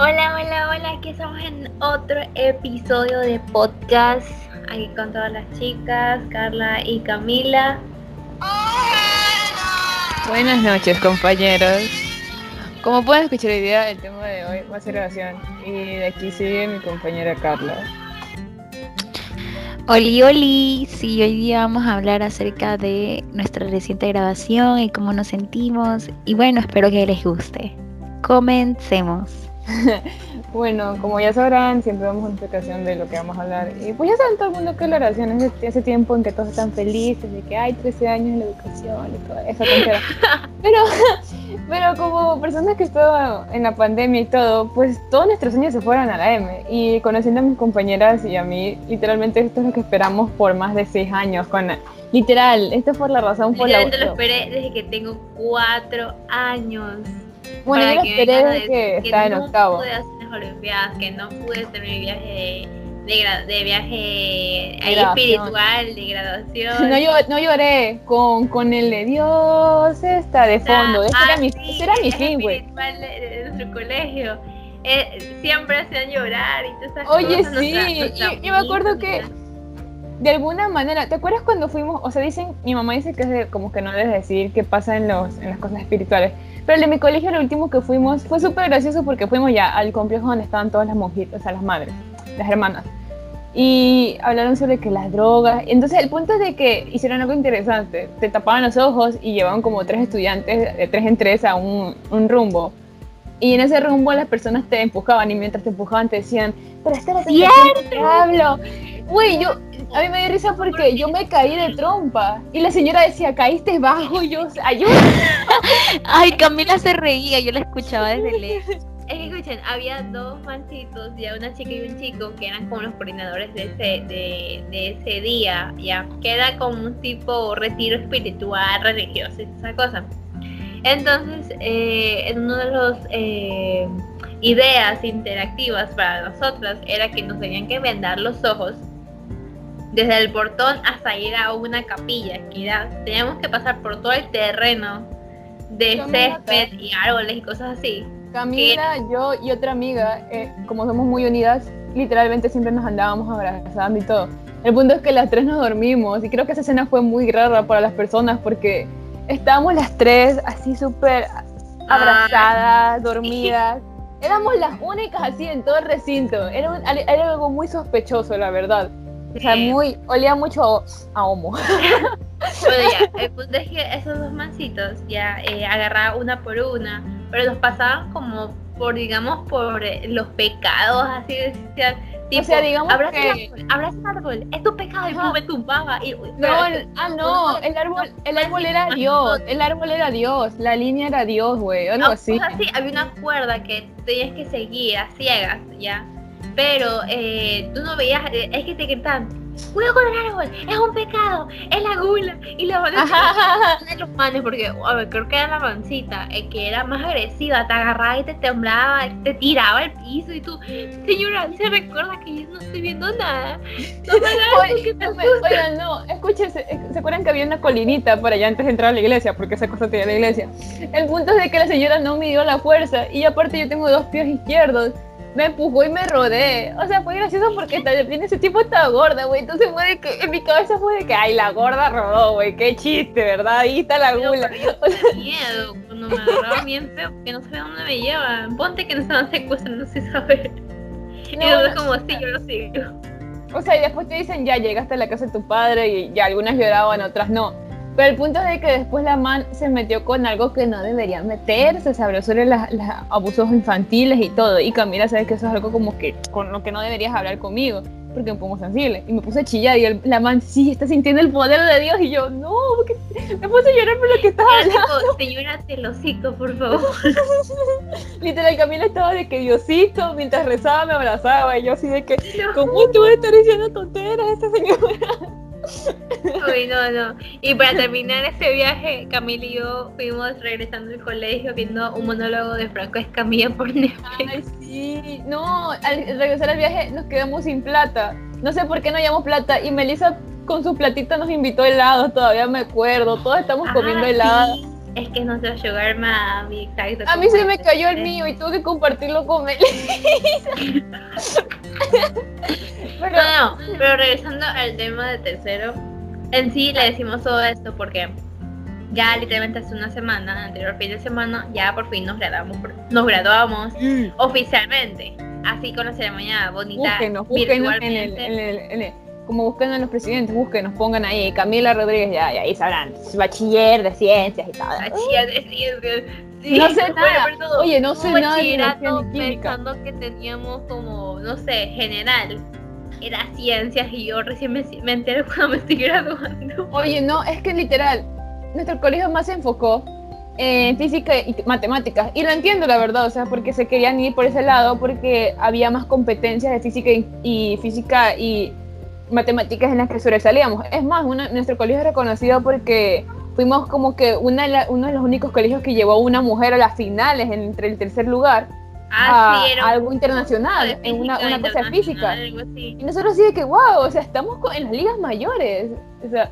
Hola, hola, hola, aquí estamos en otro episodio de podcast, aquí con todas las chicas, Carla y Camila. Buenas noches, compañeros. Como pueden escuchar hoy día, el tema de hoy va a ser oración. Y de aquí sigue mi compañera Carla. Oli, oli, sí, hoy día vamos a hablar acerca de nuestra reciente grabación y cómo nos sentimos. Y bueno, espero que les guste. Comencemos. bueno, como ya sabrán, siempre damos una explicación de lo que vamos a hablar. Y pues ya saben todo el mundo que la oración es ese tiempo en que todos están felices, de que hay 13 años en la educación y toda esa tontería. pero, pero como personas que estaban en la pandemia y todo, pues todos nuestros sueños se fueron a la M. Y conociendo a mis compañeras y a mí, literalmente esto es lo que esperamos por más de 6 años. Con, literal, esto fue la razón por la... lo esperé desde que tengo 4 años. Bueno, yo desde que, estaba en octavo. No pude hacer las olimpiadas, que no pude hacer mi viaje de, de viaje espiritual, de graduación. No, yo, no lloré con, con el de Dios está de fondo. ese, era mi, ese era mi fin, güey. espiritual de, de, nuestro colegio. Eh, siempre hacían llorar y todas esas Oye, cosas. sí, yo, yo, me acuerdo que de alguna manera, ¿te acuerdas cuando fuimos? O sea, dicen, mi mamá dice que es de, como que no debes decir qué pasa en, los, en las cosas espirituales. Pero el de mi colegio, el último que fuimos, fue súper gracioso porque fuimos ya al complejo donde estaban todas las monjitas, o sea, las madres, las hermanas. Y hablaron sobre que las drogas. Entonces, el punto es de que hicieron algo interesante. Te tapaban los ojos y llevaban como tres estudiantes, tres en tres, a un, un rumbo. Y en ese rumbo las personas te empujaban y mientras te empujaban te decían, pero esta es la que hablo. Güey, yo, a mí me dio risa porque yo me caí de trompa y la señora decía, caíste bajo, y yo, ayuda. Ay, Camila se reía, yo la escuchaba desde lejos. Es que escuchen, había dos manchitos, ya una chica y un chico, que eran como los coordinadores de ese, de, de ese día, ya, que era como un tipo retiro espiritual, religioso, esa cosa. Entonces, eh, en uno de los eh, ideas interactivas para nosotras era que nos tenían que vendar los ojos desde el portón hasta ir a una capilla, que era, teníamos que pasar por todo el terreno de Camila, césped y árboles y cosas así. Camila, yo y otra amiga, eh, como somos muy unidas, literalmente siempre nos andábamos abrazando y todo. El punto es que las tres nos dormimos y creo que esa escena fue muy rara para las personas porque estábamos las tres así súper abrazadas, dormidas. Éramos las únicas así en todo el recinto. Era, un, era algo muy sospechoso, la verdad. O sea, muy, olía mucho a homo. Bueno, ya, el punto es que esos dos mancitos ya eh, agarraban una por una, pero los pasaban como por, digamos, por eh, los pecados, así decían. Tipo, o sea, digamos abraza que... el árbol, abraza el árbol, es tu pecado, y Ajá. me tumbaba. Y, No, el- ah, no, el árbol, el árbol era Dios, el árbol era Dios, la línea era Dios, güey, algo No, así. pues así, había una cuerda que tenías que seguir a ciegas, ¿ya? Pero eh, tú no veías, eh, es que te gritaban, cuidado con el árbol, es un pecado, es la gula. Y la van de los manes, porque, a ver, creo que era la mancita, eh, que era más agresiva, te agarraba y te temblaba, te tiraba al piso y tú, señora, se recuerda que yo no estoy viendo nada. No me hagas que te no me- asusta". Oigan, no, escúchense, eh, ¿se acuerdan que había una colinita por allá antes de entrar a la iglesia? Porque esa cosa tenía la iglesia. El punto es de que la señora no me dio la fuerza y aparte yo tengo dos pies izquierdos. Me empujó y me rodé. O sea, fue gracioso porque también ese tipo estaba gorda, güey. Entonces fue de que, en mi cabeza fue de que, ay, la gorda rodó, güey. Qué chiste, ¿verdad? Ahí está la gula. pero yo tenía miedo cuando me agarraba bien feo, porque no sabía dónde me llevan. Ponte que nos estaban secuestrando sin saber. y No, no. como así, yo lo sigo. O sea, y después te dicen, ya llegaste a la casa de tu padre y ya algunas lloraban, otras no. Pero el punto es de que después la man se metió con algo que no debería meterse, se habló sobre los abusos infantiles y todo. Y Camila sabe que eso es algo como que con lo que no deberías hablar conmigo, porque me pongo sensible. Y me puse a chillar y el- la man, sí, está sintiendo el poder de Dios. Y yo, no, porque me puse a llorar por lo que estaba hablando. señora, te lo por favor. Literal, Camila estaba de que Diosito, mientras rezaba, me abrazaba. Y yo así de que, No. ¿cómo tú estar diciendo tonteras a esta señora? Uy, no, no. Y para terminar ese viaje, Camila y yo fuimos regresando al colegio viendo un monólogo de Franco Escamilla por Netflix. Ay, sí. No, al regresar al viaje nos quedamos sin plata. No sé por qué no llevamos plata. Y Melissa con su platita nos invitó helados, todavía me acuerdo. Todos estamos comiendo Ah, helado. sí. Es que no se sugar mami, exacto. A mí se me cayó el mío y tuve que compartirlo con él. pero... No, no, pero regresando al tema de tercero, en sí le decimos todo esto porque ya literalmente hace una semana, anterior fin de semana, ya por fin nos graduamos, nos graduamos mm. oficialmente. Así con la ceremonia bonita. Búsquenos, búsquenos en el, en el, en el, como busquen a los presidentes, búsquenos, pongan ahí Camila Rodríguez, ya, ya ahí sabrán, bachiller de ciencias y tal. Bachiller de ciencias. no sé nada. Oye, no sé nada de pensando que teníamos como, no sé, general era ciencias y yo recién me, me enteré cuando me estoy graduando. Oye, no, es que literal, nuestro colegio más se enfocó en física y matemáticas. Y lo entiendo, la verdad, o sea, porque se querían ir por ese lado, porque había más competencias de física y, física y matemáticas en las que sobresalíamos. Es más, nuestro colegio es reconocido porque fuimos como que una, uno de los únicos colegios que llevó a una mujer a las finales entre el tercer lugar. Ah, a, algo internacional, en una, una cosa física. Y nosotros sí de que, wow, o sea, estamos en las ligas mayores. O sea,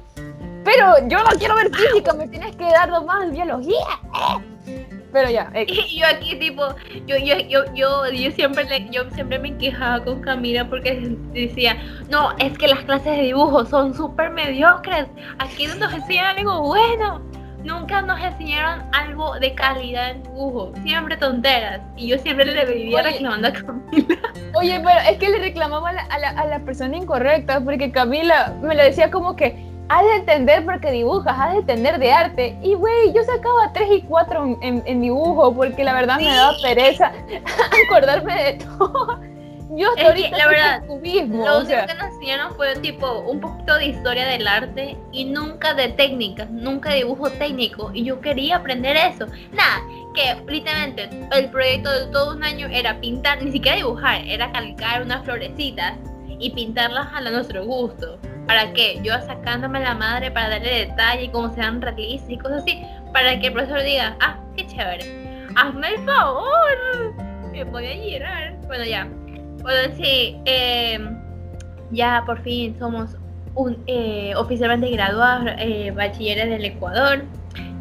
pero yo no quiero ver física, me tienes que dar más biología. Pero ya. Y yo aquí tipo, yo, yo, yo, yo, yo siempre le, yo siempre me quejaba con Camila porque decía, no, es que las clases de dibujo son súper mediocres. Aquí no nos enseñan algo bueno. Nunca nos enseñaron algo de calidad en dibujo. Siempre tonteras. Y yo siempre le vivía reclamando a Camila. Oye, pero es que le reclamaba a la, a la, a la persona incorrecta porque Camila me lo decía como que has de entender porque dibujas, has de entender de arte. Y güey, yo sacaba 3 y 4 en, dibujo porque la verdad me daba pereza acordarme de todo. Yo hasta ahorita la verdad, cubismo, lo único que nos enseñaron fue tipo un poquito de historia del arte y nunca de técnicas, nunca de dibujo técnico. Y yo quería aprender eso. Nada, que literalmente el proyecto de todo un año era pintar, ni siquiera dibujar, era calcar unas florecitas y pintarlas a nuestro gusto. ¿Para qué? Yo sacándome la madre para darle detalle, como sean realistas y cosas así, para que el profesor diga, ah, qué chévere, hazme el favor, me voy a llorar. Bueno, ya. Bueno, sí, em, ya por fin somos un, eh, oficialmente graduados eh, bachilleres del Ecuador.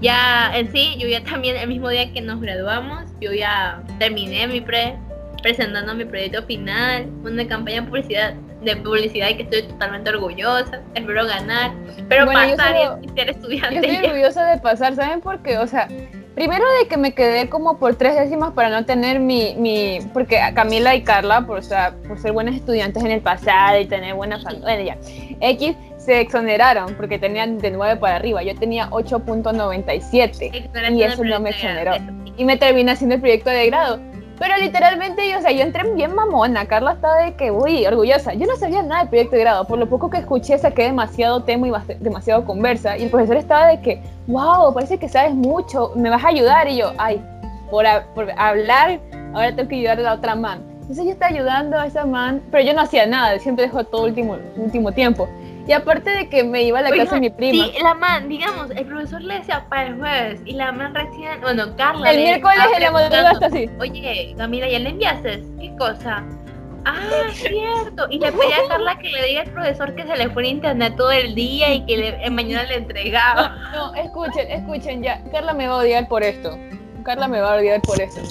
Ya en sí, yo ya también el mismo día que nos graduamos, yo ya terminé mi pre, presentando mi proyecto final, una campaña de publicidad de publicidad y que estoy totalmente orgullosa. Espero ganar, pero pasar y ser estudiante. Yo estoy orgullosa de pasar, ¿saben por qué? O sea, primero de que me quedé como por tres décimas para no tener mi, mi porque Camila y Carla, por, o sea, por ser buenas estudiantes en el pasado y tener buenas bueno, ya, X se exoneraron porque tenían de 9 para arriba. Yo tenía 8.97 y eso no me exoneró. Y me terminé haciendo el proyecto de grado. Pero literalmente, yo, o sea, yo entré bien mamona. Carla estaba de que, uy, orgullosa. Yo no sabía nada del proyecto de grado. Por lo poco que escuché, saqué demasiado tema y demasiado conversa. Y el profesor estaba de que, wow, parece que sabes mucho, me vas a ayudar. Y yo, ay, por, por hablar, ahora tengo que ayudar a la otra man. Entonces yo estaba ayudando a esa man, pero yo no hacía nada, siempre dejó todo último, último tiempo. Y aparte de que me iba a la casa de mi prima. Sí, la man, digamos, el profesor le decía para el jueves y la man recién, bueno, Carla. El miércoles en la madrugada está así. Oye, Camila, ¿ya le enviaste? ¿Qué cosa? Ah, cierto. Y le pedí a Carla que le diga al profesor que se le fue internet todo el día y que le, mañana le entregaba. No, no, escuchen, escuchen ya. Carla me va a odiar por esto. Carla me va a odiar por esto.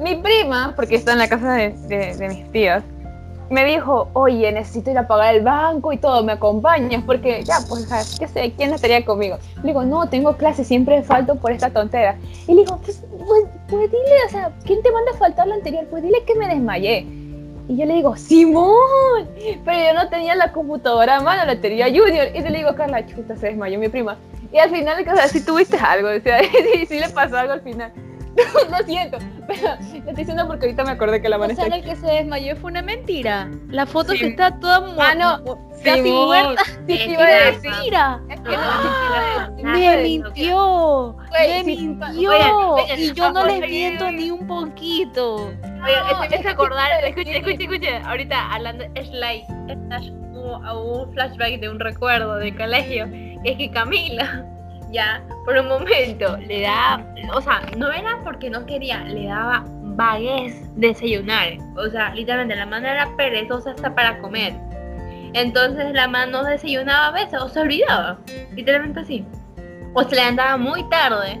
Mi prima, porque está en la casa de, de, de mis tías, me dijo, oye, necesito ir a pagar el banco y todo, ¿me acompañas? Porque ya, pues, qué sé, ¿quién estaría conmigo? Le digo, no, tengo clase, siempre falto por esta tontera. Y le digo, pues, pues, pues, dile, o sea, ¿quién te manda a faltar lo anterior? Pues dile que me desmayé. Y yo le digo, Simón, pero yo no tenía la computadora a mano, la tenía Junior. Y le digo, Carla, chuta, se desmayó mi prima. Y al final, o sea, si tuviste algo, o sea, si le pasó algo al final. lo siento, pero lo estoy diciendo porque ahorita me acordé que la mano o sea, el que se desmayó fue una mentira. La foto que está toda muerta. Ah, no. Casi muerta. Sí, sí, iba a decir. Mentira. Es que no, me mintió. me mintió. y yo no les miento ni un poquito. Oye, estoy acordar. Escuche, escuche, escuche. Ahorita hablando, es like, un flashback de un recuerdo de colegio. Es que Camila ya por un momento le da, o sea, no era porque no quería, le daba vaguez desayunar. O sea, literalmente la mano era perezosa hasta para comer. Entonces la mano no desayunaba a veces o se olvidaba. Literalmente así. O se levantaba muy tarde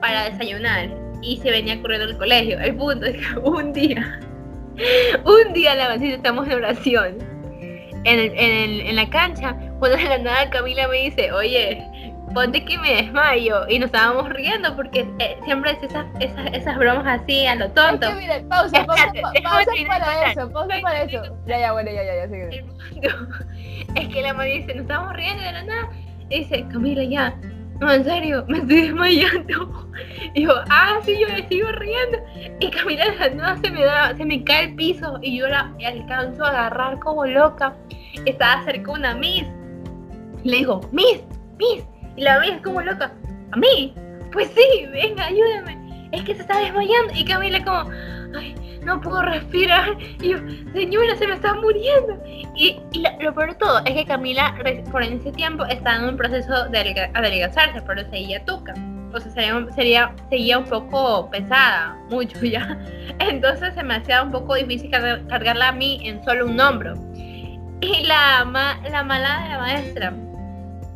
para desayunar y se venía corriendo al colegio. El punto es que un día, un día la mancita estamos en oración en, en, en la cancha, cuando de la nada Camila me dice, oye, ponte que me desmayo. Y nos estábamos riendo porque eh, siempre es esas, esas, esas bromas así a lo Es tonto. que miren, pausa, pausa, para eso, pausa para eso. Ya, ya, bueno, ya, ya, ya, sigue. Es que la mamá dice, nos estamos riendo de la nada. Y dice, Camila, ya, no, en serio, me estoy desmayando. Y yo, ah, sí, yo me sigo riendo. Y Camila de la nada se me da, se me cae el piso y yo la alcanzo a agarrar como loca. Estaba cerca una Miss. Le digo, Miss, Miss. Y la Miss como loca, ¿a mí? Pues sí, venga, ayúdame. Es que se está desmayando. Y Camila como, ay, no puedo respirar. Y yo, señora, se me está muriendo. Y, y la- lo peor de todo es que Camila, por ese tiempo, estaba en un proceso de adelga- adelgazarse, pero seguía tuca. O sea, sería, sería- seguía un poco pesada, mucho ya. Entonces se me hacía un poco difícil cargar- cargarla a mí en solo un hombro. Y la, ma- la mala de la maestra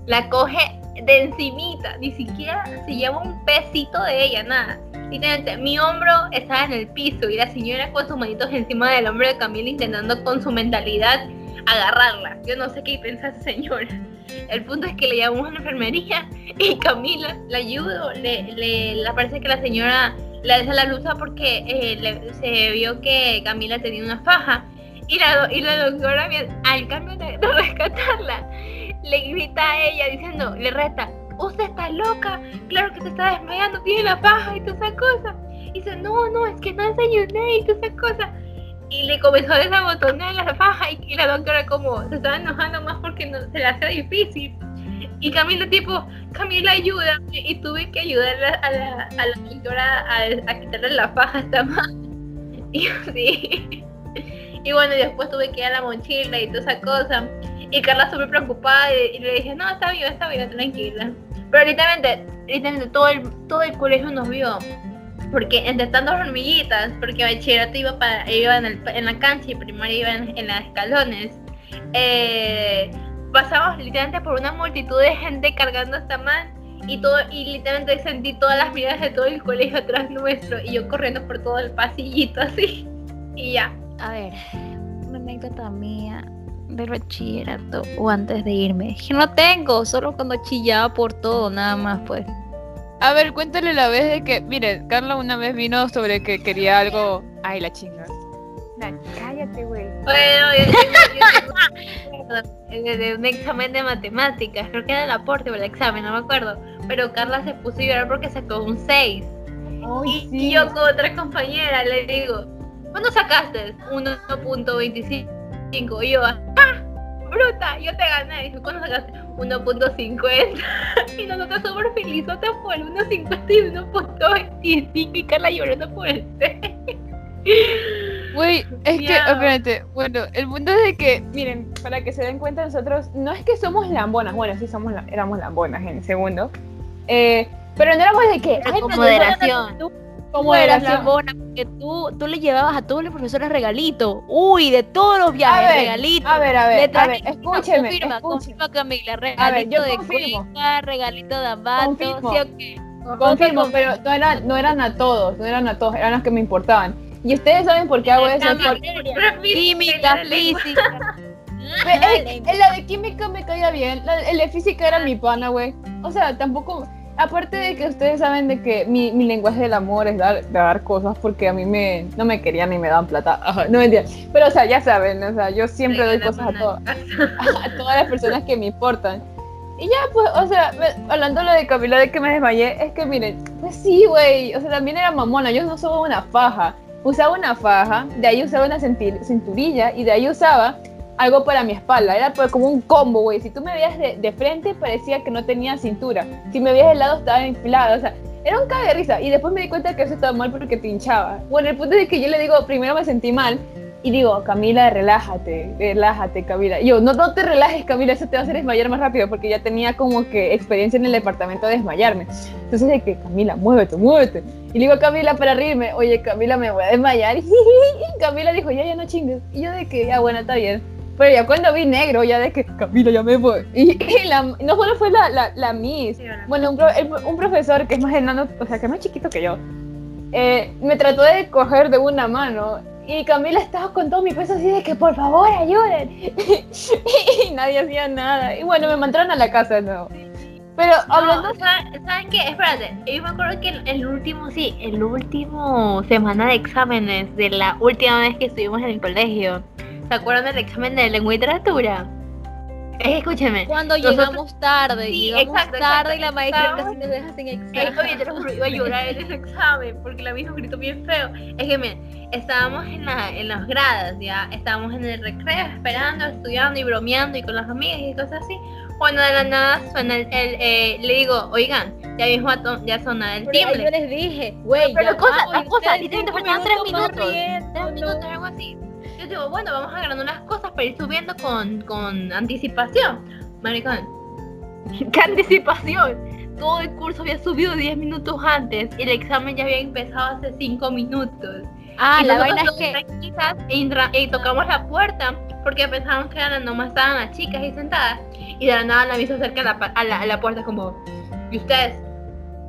la coge de encimita, ni siquiera se lleva un pesito de ella, nada. Mi hombro estaba en el piso y la señora con sus manitos encima del hombro de Camila intentando con su mentalidad agarrarla. Yo no sé qué piensa esa señora. El punto es que le llamamos a la enfermería y Camila la ayudó. Le, le, le parece que la señora le alza la blusa porque eh, se vio que Camila tenía una faja. Y la, y la doctora, al cambio de rescatarla, le grita a ella diciendo, le reta, usted está loca, claro que se está desmayando, tiene la faja y toda esa cosa. Y dice, no, no, es que no desayuné y toda esa cosa. Y le comenzó a desabotonar la faja y, y la doctora como se estaba enojando más porque no, se le hacía difícil. Y Camila tipo, Camila ayuda y tuve que ayudarle a la, doctora a, quitarle la faja a esta madre. Y yo, sí. Y bueno, después tuve que ir a la mochila y toda esa cosa. Y Carla súper preocupada y, le dije, no, está bien, está bien, tranquila. Pero literalmente, literalmente todo el, todo el colegio nos vio. Porque entre tantas hormiguitas, porque bachillerato iba, para, iba en, el- en la cancha y primaria iba en, en las escalones, eh, pasamos literalmente por una multitud de gente cargando esta man y todo y literalmente sentí todas las miradas de todo el colegio atrás nuestro y yo corriendo por todo el pasillito así y ya. A ver, una anécdota mía del bachillerato o antes de irme. Que no tengo, solo cuando chillaba por todo, nada más pues. A ver, cuéntale la vez de que, mire, Carla una vez vino sobre que quería algo. Ay, la chinga. Nah, cállate, güey. Bueno, yo tengo, yo tengo de, de un examen de matemáticas, creo que era el aporte o el examen, no me acuerdo. Pero Carla se puso a llorar porque sacó un 6. Y, y yo con otra compañera le digo, ¿cuándo sacaste? 1.25. Y yo, ¡ah! Bruta, yo te gané. Y ¿cuándo sacaste? 1.50. Y nosotros somos felizotas por el 1.50 y 1.25 y Carla llorando por el 6. Güey, es que, espérate, bueno, el punto es de que, miren, para que se den cuenta nosotros, no es que somos lambonas, bueno, sí somos, la- éramos lambonas en el segundo, eh, pero no éramos de que, ay, con moderación. Con eras moderación. lambona, porque tú, tú le llevabas a todos los profesores regalitos. Uy, de todos los viajes, ver, regalitos. a ver, a ver, Le a ver, escúcheme, confirma, escúcheme. confirma Camila, A ver, regalito yo de confirmo. cuica, regalito de ambato, Confirmo. ¿sí o qué? Confirmo, pero no eran, no eran a todos, no eran a todos, eran los que me importaban. Y ustedes saben por qué hago eso. Química, física. Ve, el, el- la de química me caía bien, la- el de física era mi pana, güey. O sea, tampoco. Aparte de que ustedes saben de que mi, mi lenguaje del amor es dar, dar cosas porque a mí me, no me querían ni me daban plata. Ajá, no mentira. Pero, o sea, ya saben, o sea, yo siempre doy cosas a, todos a todas las personas que me importan. Y ya, pues, o sea, me- hablando lo de Camila de que me desmayé, es que miren, pues sí, güey, o sea, también era mamona, yo no usaba una faja, usaba una faja, de ahí usaba una cinturilla y de ahí usaba algo para mi espalda, era pues como un combo, güey, si tú me veías de, de frente parecía que no tenía cintura, si me veías de lado estaba inflada, o sea, era un cague de risa y después me di cuenta que eso estaba mal porque te hinchaba. Bueno, el punto es que yo le digo, primero me sentí mal y digo, Camila, relájate, relájate, Camila. Y yo, no, no te relajes, Camila, eso te va a hacer desmayar más rápido, porque ya tenía como que experiencia en el departamento de desmayarme. Entonces, de que, Camila, muévete, muévete. Y le digo a Camila para reírme, oye, Camila, me voy a desmayar. Y Camila dijo, ya, ya no chingues. Y yo de que, ya, bueno, está bien. Pero ya cuando vi negro, ya de que Camila ya me voy. Y, la, no solo fue la, la, la Miss, bueno, un, un, profesor que es más enano, o sea, que es más chiquito que yo, eh, me trató de coger de una mano. Y Camila estaba con todo mi peso así de que por favor ayuden. y nadie hacía nada. Y bueno, me mandaron a la casa de nuevo. Pero hablando. ¿saben, qué? Espérate, yo me acuerdo que el, último, sí, el último semana de exámenes de la última vez que estuvimos en el colegio. ¿Se acuerdan del examen de lengua y literatura? Eh, escúcheme. Cuando llegamos tarde, sí, llegamos tarde y la maestra casi nos deja sin examen. oye, te lo juro, iba a llorar en ese examen porque la misma gritó bien feo. Es que, miren, estábamos en, la, en las gradas, ya, estábamos en el recreo esperando, estudiando y bromeando y con las amigas y cosas así. Cuando de la nada suena el, eh, le digo, oigan, ya mismo ya suena el timbre. Yo les dije, güey, pero, cosa, las cosas, literalmente faltaban tres minutos, tres minutos, algo así. Digo, bueno, vamos agarrando unas cosas para ir subiendo con, con anticipación. Maricón, ¿qué anticipación? Todo el curso había subido 10 minutos antes y el examen ya había empezado hace 5 minutos. Ah, la vaina es que... Y, tocamos la puerta porque pensábamos que eran, nomás estaban las chicas ahí sentadas y de la nada la vista cerca a la, a la, puerta como, ¿y ustedes?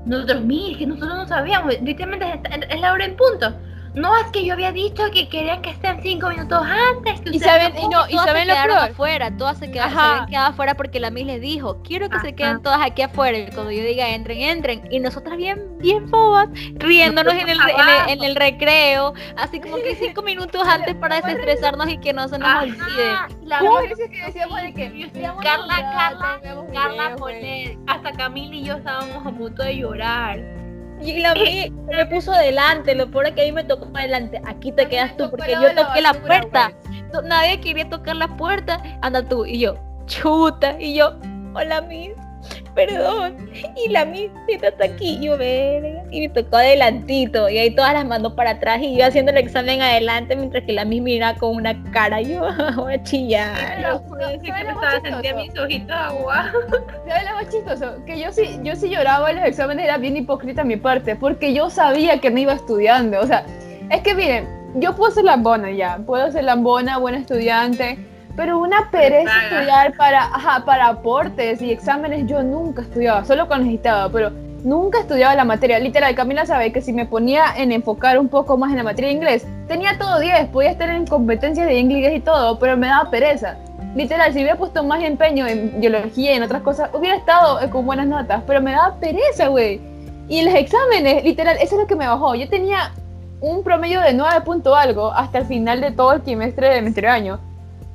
Nosotros, mire, que nosotros no sabíamos, literalmente es, es la hora en punto. No, es que yo había dicho que querían que estén cinco minutos antes. Que y saben, y no, y saben lo peor. afuera, todas se quedaron, se quedado afuera porque la Miss les dijo, quiero que se queden todas aquí afuera. Y cuando yo diga entren, entren. Y nosotras bien, bien bobas, riéndonos en el, en, el, recreo, así como que cinco minutos antes para desestresarnos y que no se nos olvide. La que decíamos de que Carla, Carla, Carla, hasta Camila y yo estábamos a punto de llorar. Y la mí me puso adelante, lo peor es que a mí me tocó adelante. Aquí te quedas tú, porque yo toqué la puerta. Nadie quería tocar la puerta. Anda tú. Y yo, chuta. Y yo, hola, Miss perdón. Y la misita está aquí, yo verga. Y me tocó adelantito. Y ahí todas las mandó para atrás. Y yo haciendo el examen adelante, mientras que la misma mira con una cara. Yo voy a chillar. Yo sentía mis ojitos agua. ¿Sabes lo más chistoso? Que yo sí, yo sí lloraba en los exámenes, era bien hipócrita mi parte. Porque yo sabía que no iba estudiando. O sea, es que miren, yo puedo ser lambona ya. Puedo ser lambona, buena estudiante pero una pereza estudiar para, ajá, para aportes y exámenes, yo nunca estudiaba, solo cuando necesitaba, pero nunca estudiaba la materia. Literal, Camila sabe que si me ponía en enfocar un poco más en la materia de inglés, tenía todo 10, podía estar en competencias de inglés y todo, pero me daba pereza. Literal, si hubiera puesto más empeño en biología y en otras cosas, hubiera estado con buenas notas, pero me daba pereza, güey. Y los exámenes, literal, eso es lo que me bajó. Yo tenía un promedio de 9 punto algo hasta el final de todo el trimestre de mi año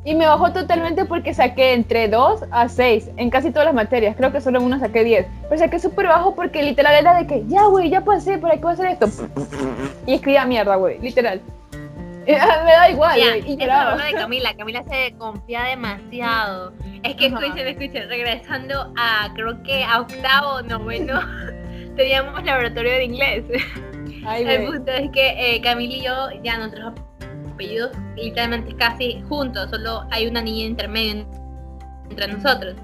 y me bajó totalmente porque saqué entre 2 a 6 en casi todas las materias. Creo que solo en una saqué 10. Pero saqué súper bajo porque literal era de que, ya, güey, ya pasé, ¿para qué voy a hacer esto? Y escribía mierda, güey, literal. me da igual, güey. Y lloraba. de Camila. Camila se confía demasiado. Es que, escuchen, escuchen, regresando a, creo que a octavo, noveno, teníamos laboratorio de inglés. El punto es que eh, Camila y yo, ya nosotros apellidos literalmente casi juntos, solo hay una niña intermedio entre nosotros.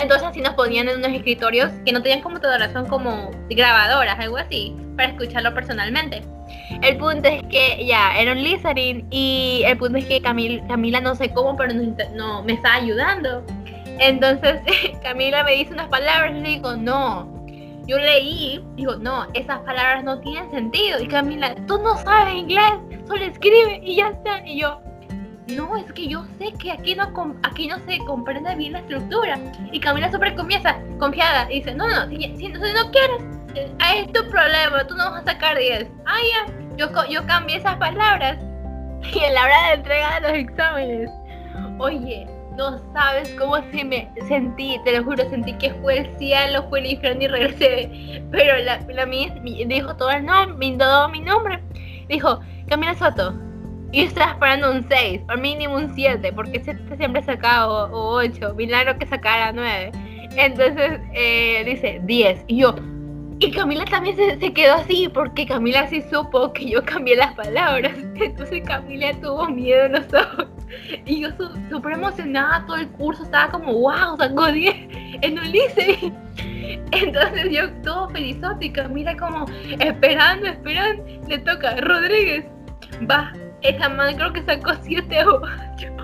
Entonces así nos ponían en unos escritorios que no tenían computadoras, son como grabadoras, algo así, para escucharlo personalmente. El punto es que ya, era un listening y el punto es que Camila no sé cómo, pero no, me está ayudando. Entonces Camila me dice unas palabras y le digo, no, yo leí, digo, no, esas palabras no tienen sentido. Y Camila, tú no sabes inglés, solo escribe y ya está. Y yo, no, es que yo sé que aquí no, aquí no se comprende bien la estructura. Y Camila súper comienza, confiada, y dice, no, no, si, si, no quieres, eh, es tu problema, tú no vas a sacar 10. Ah, ya, yo, yo cambié esas palabras. Y en la hora de entrega de los exámenes, oye, no sabes cómo se me sentí, te lo juro, sentí que fue el cielo, fue el infierno y regresé. Pero la, la mía dijo todo el nombre, todo mi nombre. Dijo, Camila Soto. Y yo estaba esperando un 6, o mínimo un 7, porque siempre sacaba o, 8. Milagro que sacara 9. Entonces eh, dice 10. Y yo, y Camila también se, quedó así, porque Camila sí supo que yo cambié las palabras. Entonces Camila tuvo miedo en los ojos. Y yo súper emocionada, todo el curso estaba como, wow, sacó 10 en Ulises. Entonces yo todo felizote y Camila como esperando, esperando. Le toca, Rodríguez, va, esa man creo que sacó 7 o 8.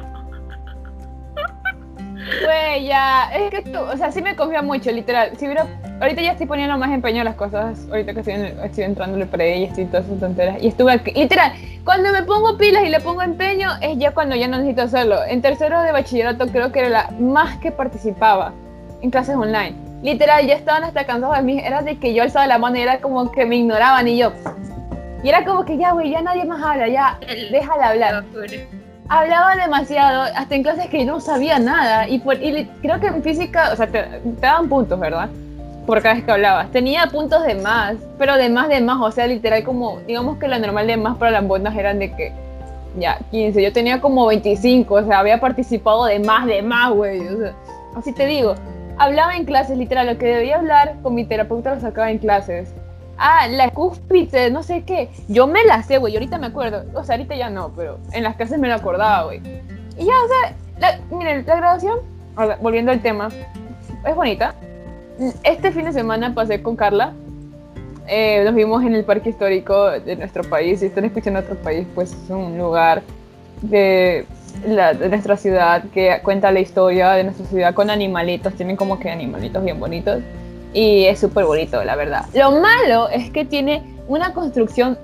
Güey, ya, es que tú, o sea, sí me confía mucho, literal. Si hubiera, ahorita ya estoy poniendo más empeño a las cosas, ahorita que estoy, en- estoy entrando pre y estoy todas esas tonteras. Y estuve aquí, literal, cuando me pongo pilas y le pongo empeño, es ya cuando ya no necesito hacerlo. En tercero de bachillerato creo que era la más que participaba en clases online. Literal, ya estaban hasta cansados de mí, era de que yo alzaba la mano y era como que me ignoraban y yo... Y era como que ya, güey, ya nadie más habla, ya, El- déjala hablar hablaba demasiado, hasta en clases que no sabía nada. Y, por, y creo que en física, o sea, te, te daban puntos, ¿verdad? Por cada vez que hablabas. Tenía puntos de más, pero de más de más, o sea, literal como, digamos que lo normal de más para las bonas eran de que, ya, 15. Yo tenía como 25, o sea, había participado de más de más, güey. O sea, así te digo. Hablaba en clases, literal, lo que debía hablar con mi terapeuta lo sacaba en clases. Ah, la cúspide, no sé qué. Yo me la sé, güey. Ahorita me acuerdo. O sea, ahorita ya no, pero en las clases me lo acordaba, güey. Y ya, o sea, la, miren, la graduación, volviendo al tema, es bonita. Este fin de semana pasé con Carla. Eh, nos vimos en el parque histórico de nuestro país. Si están escuchando otro país, pues es un lugar de, la- de nuestra ciudad que cuenta la historia de nuestra ciudad con animalitos. Tienen como que animalitos bien bonitos. Y es súper bonito, la verdad. Lo malo es que tiene una construcción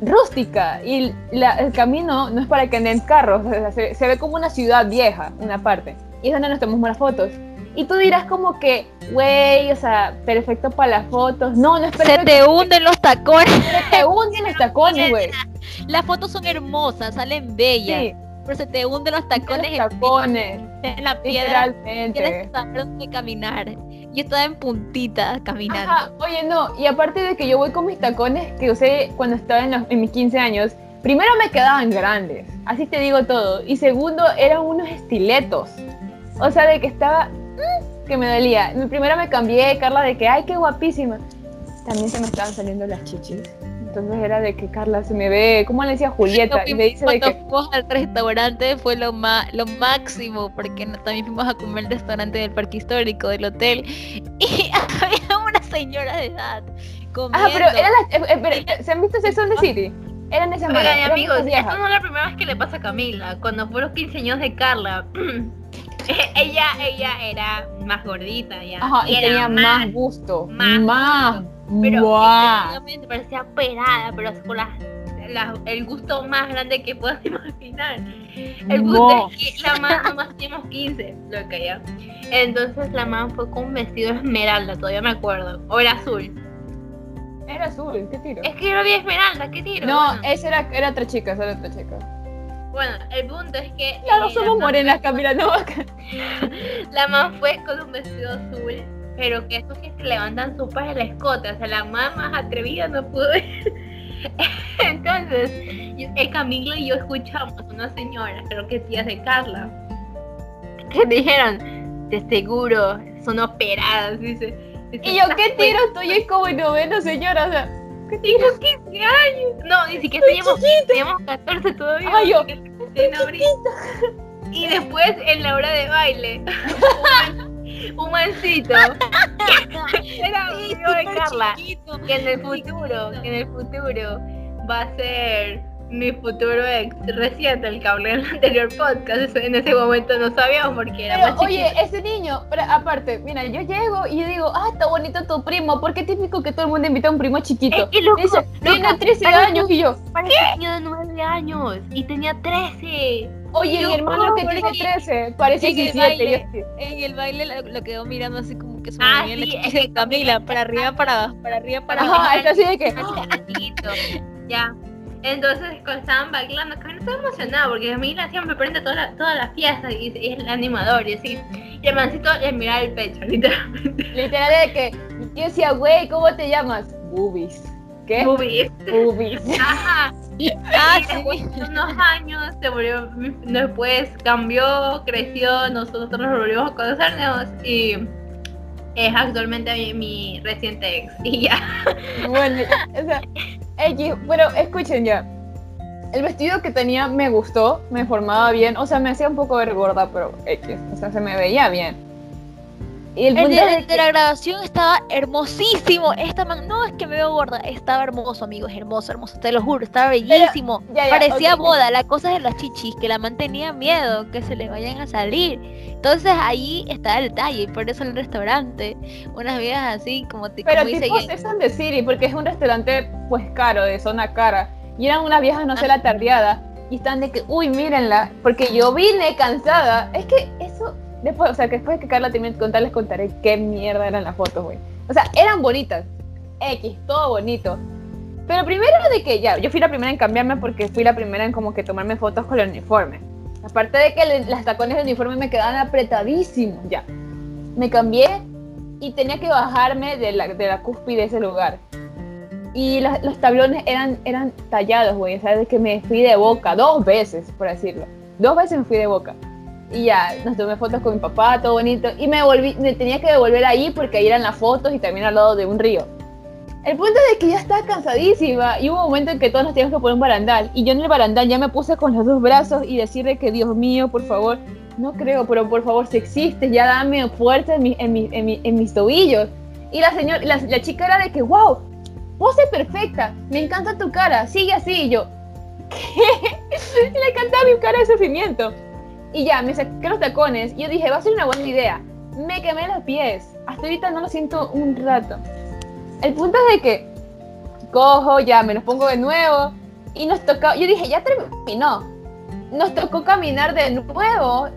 rústica y la- el camino no es para que anden carros, o sea, se, se ve como una ciudad vieja, una parte. Y es donde nos tomamos las fotos. Y tú dirás como que, güey, o sea, perfecto para las fotos. No, no es Se perfecto. te hunden los tacones. Se te hunden los tacones, güey. Las fotos son hermosas, salen bellas. Sí, Pero se te hunden los tacones los tacones, en la piedra. Tienes literalmente. que saber dónde caminar. Yo estaba en puntita caminando. Ajá, oye, no, y aparte de que yo voy con mis tacones que usé cuando estaba en, los- en mis 15 años, primero me quedaban grandes, así te digo todo, y segundo eran unos estiletos, o sea, de que estaba, que me dolía. Primero me cambié, Carla, de que, ay, qué guapísima. También se me estaban saliendo las chichis. Entonces era de que Carla se me ve, ¿cómo le decía Julieta? Y me dice de Cuando que, fuimos al restaurante fue lo más lo máximo porque también fuimos a comer al restaurante del parque histórico del hotel y había una señora de edad comiendo. ah, pero eran las, eh, eh, pero, ¿se han visto Sex and the City? Eran esas Oigan, amigos, esto no es la primera vez que le pasa a Camila. Cuando fueron los 15 años de Carla, ella, ella era más gordita ya. Ajá, y tenía más gusto. más Más. pero efectivamente parecía operada, pero con las- la- el gusto más grande que puedas imaginar. El gusto es que la man nomás teníamos 15, lo que ya. Entonces la man fue con un vestido esmeralda, todavía me acuerdo. O era azul. Era azul, ¿qué tiro? Es que yo lo vi esmeralda, ¿qué tiro? No, Bueno, esa era, era otra chica, esa era otra chica. Bueno, el punto es que. Ya no eh, somos la morenas, fue- Camila, no. La man fue con un vestido azul, pero que esos que se levantan súper el escote, o sea, la man más atrevida no pudo ir. Entonces, eh, Camila y yo escuchamos a una señora, creo que tías de Carla, que dijeron, de seguro, son operadas, dice. Dice, Y yo, "Estás ¿qué tiro? Estoy como en noveno, señora. O sea, ¿qué tiro? Teníamos 15 años. No, ni siquiera teníamos, teníamos 14 todavía. Ay, yo, en abril. Y después en la hora de baile, un, man- un mancito, era Sí, amigo de súper Carla, chiquito. que en el futuro, que en el futuro va a ser mi futuro ex reciente, el que hablé en el anterior podcast. En ese momento no sabíamos porque era Pero, más oye, ese niño, pero aparte, mira, yo llego y digo, ah, está bonito tu primo, porque es típico que todo el mundo invita a un primo chiquito. Es que loco, Dice, tiene loca, 13 parece- años y yo, un niño de 9 años y tenía 13. oye, mi hermano que pobre tiene que- 13, parece en el 17. y yo baile. así, En el baile lo, lo quedó mirando así como que se Ah, sí, es que de Camila, para arriba, para abajo, para arriba, para Ajá. abajo. Ajá, está así de que, chiquito, ya. Entonces, cuando estaban bailando, Camila estaba emocionada porque Camila siempre prende toda la, toda la fiesta y, y es el animador y así. Y el mancito le miraba el pecho, literalmente. literal de que, yo decía, güey, ¿cómo te llamas? Boobies. ¿Qué? Boobies. Boobies. Ajá. Ah, y sí. después de unos años se volvió, después cambió, creció, nosotros nos volvimos a conocernos y es actualmente mi, mi reciente ex. Y ya. Bueno, o sea, X, pero escuchen ya. El vestido que tenía me gustó, me formaba bien, o sea, me hacía un poco ver gorda, pero X, o sea, se me veía bien. Y el, de, de, la grabación estaba hermosísimo. Esta man, no es que me veo gorda, estaba hermoso, amigos, hermoso, hermoso, te lo juro, estaba bellísimo. Parecía boda, la cosa de las chichis, que la man tenía miedo que se le vayan a salir. Entonces ahí está el detalle, y por eso el restaurante, unas viejas así como te Pero como tipo dice, de City, porque es un restaurante pues caro, de zona cara. Y eran unas viejas, no sé, la tardeada. Y están de que, uy, mírenla, porque yo vine cansada. Es que Después, o sea, que después de que Carla termine de contar, les contaré qué mierda eran las fotos, güey. O sea, eran bonitas. X, todo bonito. Pero primero de que ya, yo fui la primera en cambiarme porque fui la primera en como que tomarme fotos con el uniforme. Aparte de que las tacones del uniforme me quedaban apretadísimos, ya. Me cambié y tenía que bajarme de la, de la cúspide de ese lugar. Y los tablones eran, eran tallados, güey. O sea, de que me fui de boca dos veces, por decirlo. Dos veces me fui de boca. Y ya, nos tomé fotos con mi papá, todo bonito. Y me volví, me tenía que devolver ahí porque ahí eran las fotos y también al lado de un río. El punto es que ya estaba cansadísima y hubo un momento en que todos nos teníamos que poner un barandal. Y yo en el barandal ya me puse con los dos brazos y decirle que Dios mío, por favor, no creo, pero por favor, si existes, ya dame fuerza en, en, en, mis tobillos. Y la, señora, la, la, chica era de que, wow, pose perfecta, me encanta tu cara, sigue así. Y yo, ¿qué? Le encantaba mi cara de sufrimiento. Y ya, me saqué los tacones y yo dije, va a ser una buena idea. Me quemé los pies. Hasta ahorita no lo siento un rato. El punto es de que cojo, ya me los pongo de nuevo y nos tocó, yo dije, ya terminó. Nos tocó caminar de nuevo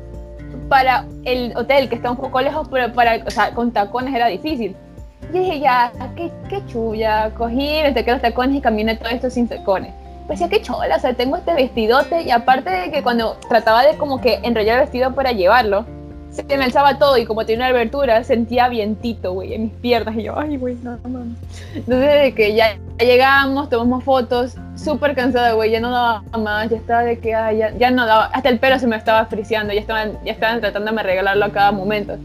para el hotel, que está un poco lejos, pero para, o sea, con tacones era difícil. Y dije, ya, qué, qué chulla. Cogí, me saqué los tacones y caminé todo esto sin tacones pues ya que chola, o sea, tengo este vestidote y aparte de que cuando trataba de como que enrollar el vestido para llevarlo, se me alzaba todo y como tenía una abertura, sentía vientito, güey, en mis piernas y yo, ay, güey, no, no. Entonces, de que ya, llegamos, tomamos fotos, súper cansada, güey, ya no daba más, ya estaba de que, ya, ya, no daba, hasta el pelo se me estaba friseando, ya estaban, ya estaban tratando de regalarlo a cada momento.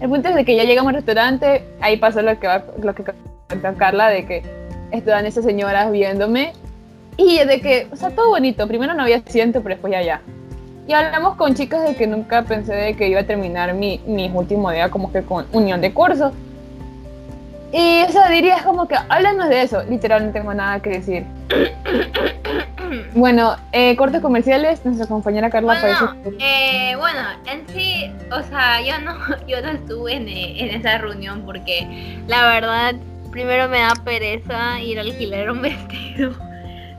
El punto es de que ya llegamos al restaurante, ahí pasó lo que va, lo que Carla, de que estaban esas señoras viéndome y de que, o sea, todo bonito. Primero no había asiento, pero después ya ya. Y hablamos con chicas de que nunca pensé de que iba a terminar mi, mi último día como que con unión de curso. Y eso diría es como que háblanos de eso. Literal, no tengo nada que decir. bueno, eh, cortes comerciales, nuestra compañera Carla bueno, eh, bueno, en sí, o sea, yo no, yo no estuve en, en esa reunión porque la verdad, primero me da pereza ir a alquilar un vestido.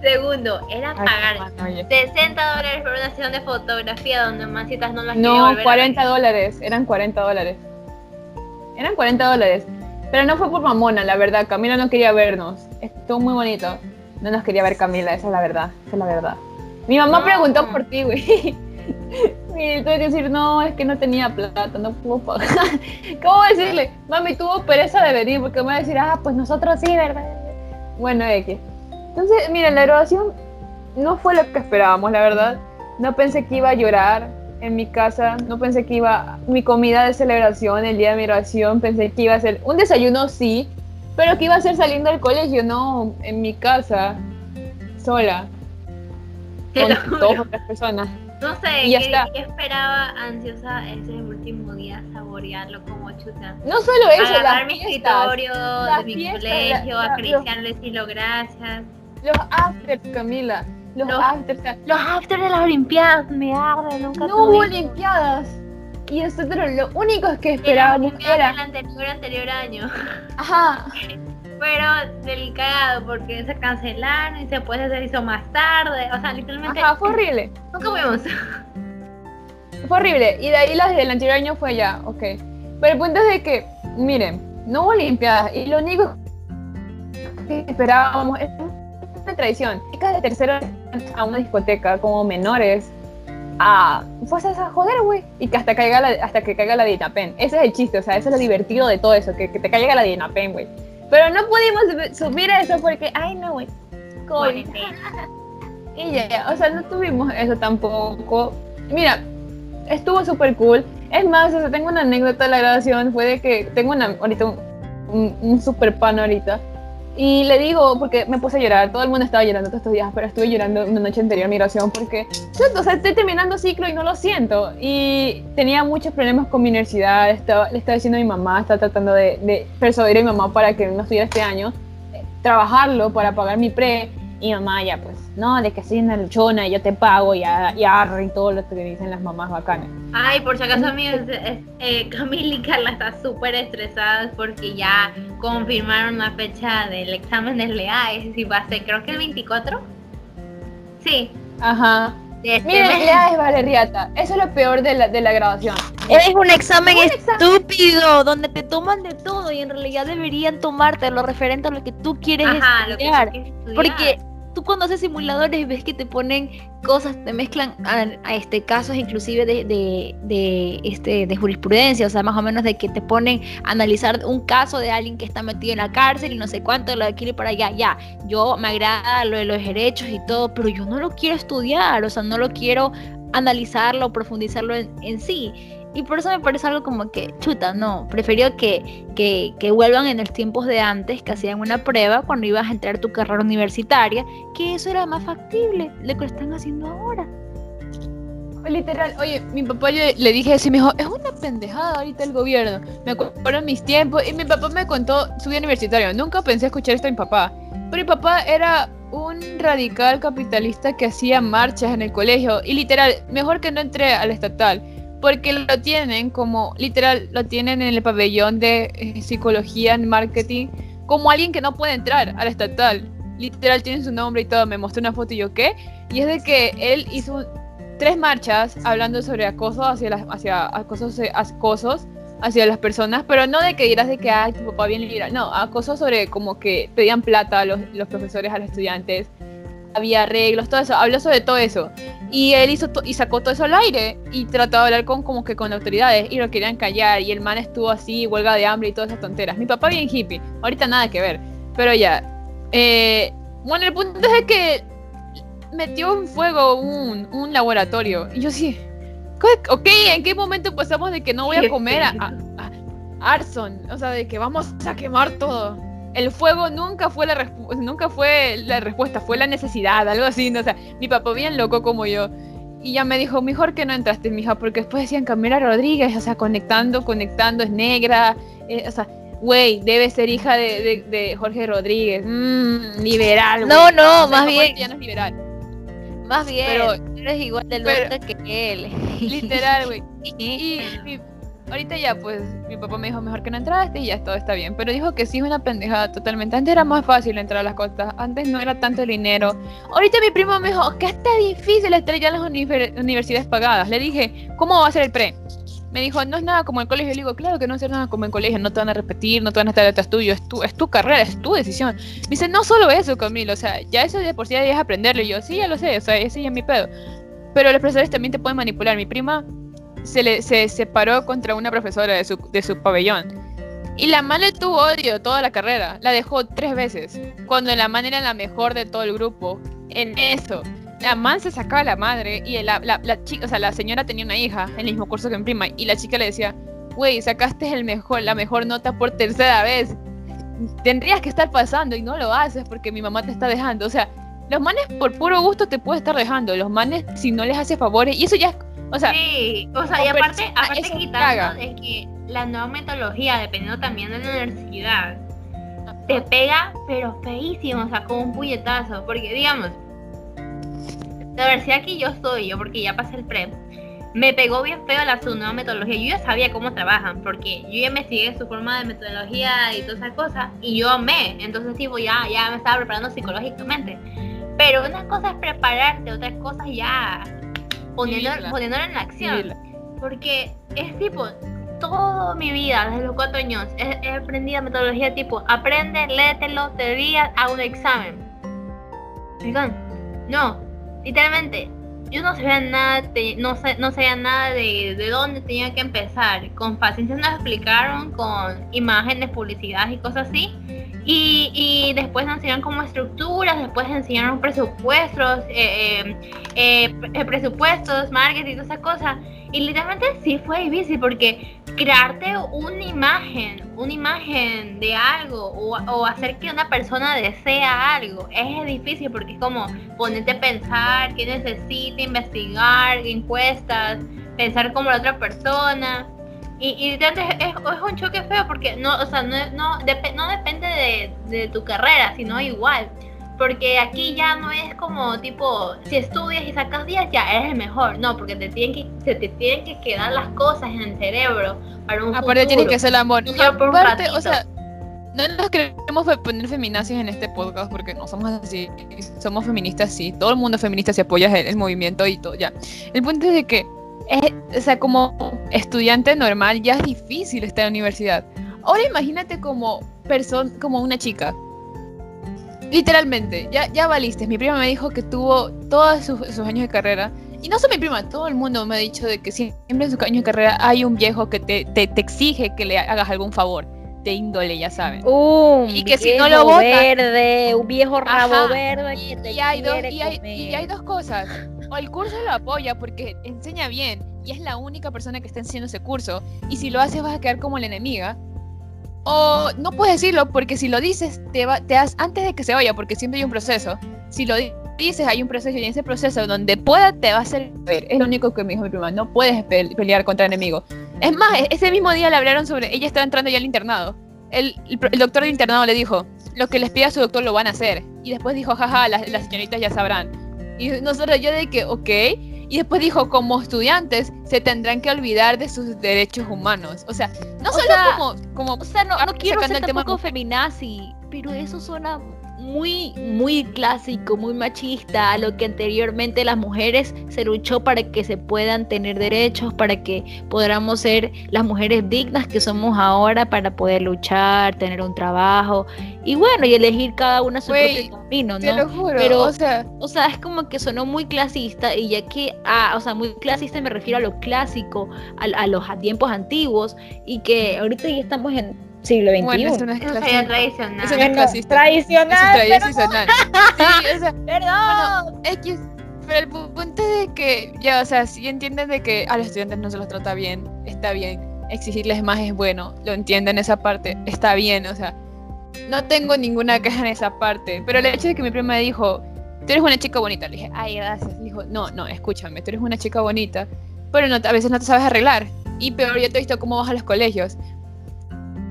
Segundo, era pagar 60 dólares por una sesión de fotografía donde masitas no las No, 40 dólares, eran 40 dólares. Eran 40 dólares. Pero no fue por mamona, la verdad. Camila no quería vernos. Estuvo muy bonito. No nos quería ver Camila, esa es la verdad. Esa es la verdad. Mi mamá preguntó por ti, güey. Y tuve que decir, no, es que no tenía plata, no puedo pagar. ¿Cómo decirle? Mami, tuvo pereza de venir porque me va a decir, ah, pues nosotros sí, ¿verdad? Bueno, X. Entonces, mira, la grabación no fue lo que esperábamos, la verdad. No pensé que iba a llorar en mi casa, no pensé que iba mi comida de celebración, el día de mi grabación, pensé que iba a ser un desayuno, sí, pero que iba a ser saliendo del colegio, no en mi casa, sola, con todas otras personas. No sé, ¿qué, esperaba ansiosa ese último día saborearlo como chuta? No solo eso, Agarrar mi escritorio de mi colegio, acariciarle, decirlo gracias. Los afters, Camila. Los, afters. Los afters de las Olimpiadas me arden, nunca No hubo Olimpiadas. Y nosotros lo único que esperábamos era. El anterior, anterior año. Ajá. Pero delicado porque se cancelaron y se puede se hizo más tarde. O sea, literalmente. Ajá, fue horrible. Nunca fuimos. Fue horrible. Y de ahí las del anterior año fue ya, ok. Pero el punto es de que, miren, no hubo Olimpiadas. Y lo único que esperábamos es una tradición. Chicas de tercero a una discoteca como menores a pues a joder, güey, y que hasta caiga la, hasta que caiga la Dinapen. Ese es el chiste, o sea, eso es lo divertido de todo eso, que, que te caiga la Dinapen, güey. Pero no pudimos subir eso porque, ay, no, güey. y ya, o sea, no tuvimos eso tampoco. Mira, estuvo súper cool. Es más, o sea, tengo una anécdota de la grabación, fue de que tengo una, ahorita un, un, super pan ahorita Y le digo, porque me puse a llorar, todo el mundo estaba llorando todos estos días, pero estuve llorando una noche anterior a mi graduación porque, o sea, estoy terminando ciclo y no lo siento. Y tenía muchos problemas con mi universidad, estaba, le estaba diciendo a mi mamá, estaba tratando de, persuadir a mi mamá para que no estudiara este año, eh, trabajarlo para pagar mi pre, y mamá ya pues, no, de que soy una luchona y yo te pago y, y arre y todo lo que dicen las mamás bacanas. Ay, por si acaso amigos, eh, Camila y Carla están súper estresadas porque ya confirmaron la fecha del examen de LEA, es decir, va a ser creo que el 24. Sí. Ajá. Este Miren, LEA es Valeriata, eso es lo peor de la, de la grabación. Es un examen estúpido, donde te toman de todo y en realidad deberían tomarte lo referente a lo que tú quieres Ajá, estudiar. Lo que estudiar. Porque tú cuando haces simuladores ves que te ponen cosas, te mezclan a, este casos inclusive de, de, este, de jurisprudencia, o sea, más o menos de que te ponen a analizar un caso de alguien que está metido en la cárcel y no sé cuánto, lo de aquí y para allá, ya, yo me agrada lo de los derechos y todo, pero yo no lo quiero estudiar, o sea, no lo quiero analizarlo, profundizarlo en sí. Y por eso me parece algo como que, chuta, no, prefiero que, que, vuelvan en los tiempos de antes, que hacían una prueba cuando ibas a entrar a tu carrera universitaria, que eso era más factible de lo que están haciendo ahora. Literal, oye, mi papá le, le dije así, me dijo, es una pendejada ahorita el gobierno. Me acuerdo mis tiempos y mi papá me contó su vida universitaria. Nunca pensé escuchar esto de mi papá. Pero mi papá era un radical capitalista que hacía marchas en el colegio y literal, mejor que no entré al estatal porque lo tienen como, literal, lo tienen en el pabellón de eh, psicología en marketing, como alguien que no puede entrar al estatal. Literal, tiene su nombre y todo. Me mostró una foto y yo, ¿qué? Y es de que él hizo tres marchas hablando sobre acoso hacia las, hacia acosos, acosos hacia las personas, pero no de que dirás de que, ay, tu papá bien liberal. No, acoso sobre como que pedían plata a los, los profesores, a los estudiantes, había arreglos, todo eso, habló sobre todo eso. Y él hizo y sacó todo eso al aire y trató de hablar con como que con autoridades y lo querían callar y el man estuvo así, huelga de hambre y todas esas tonteras. Mi papá bien hippie, ahorita nada que ver, pero ya. Eh, bueno, el punto es que metió en fuego un, un laboratorio y yo sí, ok, ¿en qué momento pasamos de que no voy a comer a, a, a Arson? O sea, de que vamos a quemar todo el fuego nunca fue la nunca fue la respuesta, fue la necesidad, algo así, ¿no? o sea, mi papá bien loco como yo. Y ya me dijo, mejor que no entraste, mija, porque después decían Camila Rodríguez, o sea, conectando, conectando, es negra, eh, o sea, güey, debe ser hija de, Jorge Rodríguez, mmm, liberal. No, no, más bien. Ya no es liberal. Más bien, pero, eres igual del norte que él. Literal, güey. y, ahorita ya, pues mi papá me dijo mejor que no entraste y ya todo está bien. Pero dijo que sí es una pendejada totalmente. Antes era más fácil entrar a las costas, antes no era tanto dinero. Ahorita mi primo me dijo que está difícil estar ya en las universidades pagadas. Le dije, ¿cómo va a ser el pre? Me dijo, no es nada como el colegio. Le digo, claro que no es nada como el colegio, no te van a repetir, no te van a estar detrás tuyo, es tu, es tu carrera, es tu decisión. Me dice, no solo eso, Camilo, o sea, ya eso de por sí ya aprenderlo. Y yo, sí, ya lo sé, o sea, ese ya es mi pedo. Pero los profesores también te pueden manipular. Mi prima se, le, se separó contra una profesora de su, de su pabellón. Y la man le tuvo odio toda la carrera. La dejó tres veces. Cuando la man era la mejor de todo el grupo. En eso. La man se sacaba la madre. Y la, la, chica, o sea, la señora tenía una hija en el mismo curso que mi prima. Y la chica le decía, güey, sacaste el mejor, la mejor nota por tercera vez. Tendrías que estar pasando y no lo haces porque mi mamá te está dejando. O sea, los manes por puro gusto te puede estar dejando. Los manes si no les hace favores. Y eso ya es o sea, sí, o sea, y aparte, aparte quitando es que la nueva metodología, dependiendo también de la universidad, te pega, pero feísimo, o sea, como un puñetazo. Porque, digamos, la universidad que yo estoy, yo porque ya pasé el PREP, me pegó bien feo la su nueva metodología. Yo ya sabía cómo trabajan, porque yo ya me sigue su forma de metodología y todas esas cosas, y yo amé. Entonces, tipo, ya, ya me estaba preparando psicológicamente. Pero una cosa es prepararte, otra cosa ya poniéndolo, en la acción. Porque es tipo, toda mi vida, desde los cuatro años, he, aprendido metodología tipo, aprende, léetelo, teoría, a un examen. No, literalmente, yo no sabía nada, no, sé, no sabía nada de, de dónde tenía que empezar. Con paciencia nos explicaron, con imágenes, publicidad y cosas así. Y, y, después enseñaron como estructuras, después enseñaron presupuestos, eh, eh, eh, presupuestos, marketing y todas esas cosas. Y literalmente sí fue difícil porque crearte una imagen, una imagen de algo o, o, hacer que una persona desea algo es difícil porque es como ponerte a pensar qué necesita, investigar, encuestas, pensar como la otra persona. Y, y es, es, un choque feo porque no, o sea, no, no, no depende de, de tu carrera, sino igual. Porque aquí ya no es como tipo, si estudias y sacas 10 ya eres el mejor. No, porque te tienen que, se te tienen que quedar las cosas en el cerebro para un Aparte tienes que ser el amor. Y aparte, o sea, no nos queremos poner feminazis en este podcast porque no somos así. Somos feministas, sí. Todo el mundo es feminista si apoya el, movimiento y todo, ya. El punto es de que, es, o sea, como estudiante normal ya es difícil estar en la universidad. Ahora imagínate como persona, como una chica Literalmente, ya, ya valiste. Mi prima me dijo que tuvo todos sus, años de carrera. Y no solo mi prima, todo el mundo me ha dicho de que siempre en sus años de carrera hay un viejo que te, te, exige que le hagas algún favor de índole, ya saben. y que si no lo verde, un viejo rabo verde y, hay dos, y, hay, y hay dos cosas. O el curso lo apoya porque enseña bien y es la única persona que está enseñando ese curso. Y si lo haces vas a quedar como la enemiga. O no puedes decirlo porque si lo dices, te, va, te has, antes de que se vaya, porque siempre hay un proceso, si lo dices, hay un proceso y en ese proceso donde pueda, te va a hacer ver. Es lo único que me dijo mi prima, no puedes pelear contra enemigos. Es más, e-, ese mismo día le hablaron sobre, ella estaba entrando ya al internado. El, el, doctor del internado le dijo, lo que les pida su doctor lo van a hacer. Y después dijo, jaja, las señoritas ya sabrán. Y nosotros yo de que, ok, y después dijo, como estudiantes, se tendrán que olvidar de sus derechos humanos. O sea, no solo como, como... O sea, no, no quiero ser tampoco feminazi, pero eso suena muy, muy clásico, muy machista, a lo que anteriormente las mujeres se luchó para que se puedan tener derechos, para que podamos ser las mujeres dignas que somos ahora, para poder luchar, tener un trabajo y bueno, y elegir cada una su propio camino, ¿no? lo juro, Pero, o sea, o sea, es como que sonó muy clasista y ya que, ah, o sea, muy clasista me refiero a lo clásico, a, a los tiempos antiguos y que ahorita ya estamos en siglo XXI. Bueno, eso no es tradicional. Eso no es clasista. Tradicional. Eso es tradicional. sí, o sea, Perdón. X. Pero el punto es de que, ya, o sea, si entienden de que a los estudiantes no se los trata bien, está bien. Exigirles más es bueno, lo entienden esa parte, está bien, o sea, no tengo ninguna queja en esa parte. Pero el hecho de que mi prima me dijo, tú eres una chica bonita, le dije, ay, gracias. dijo, no, no, escúchame, tú eres una chica bonita, pero no, a veces no te sabes arreglar. Y peor, yo te he visto cómo vas a los colegios.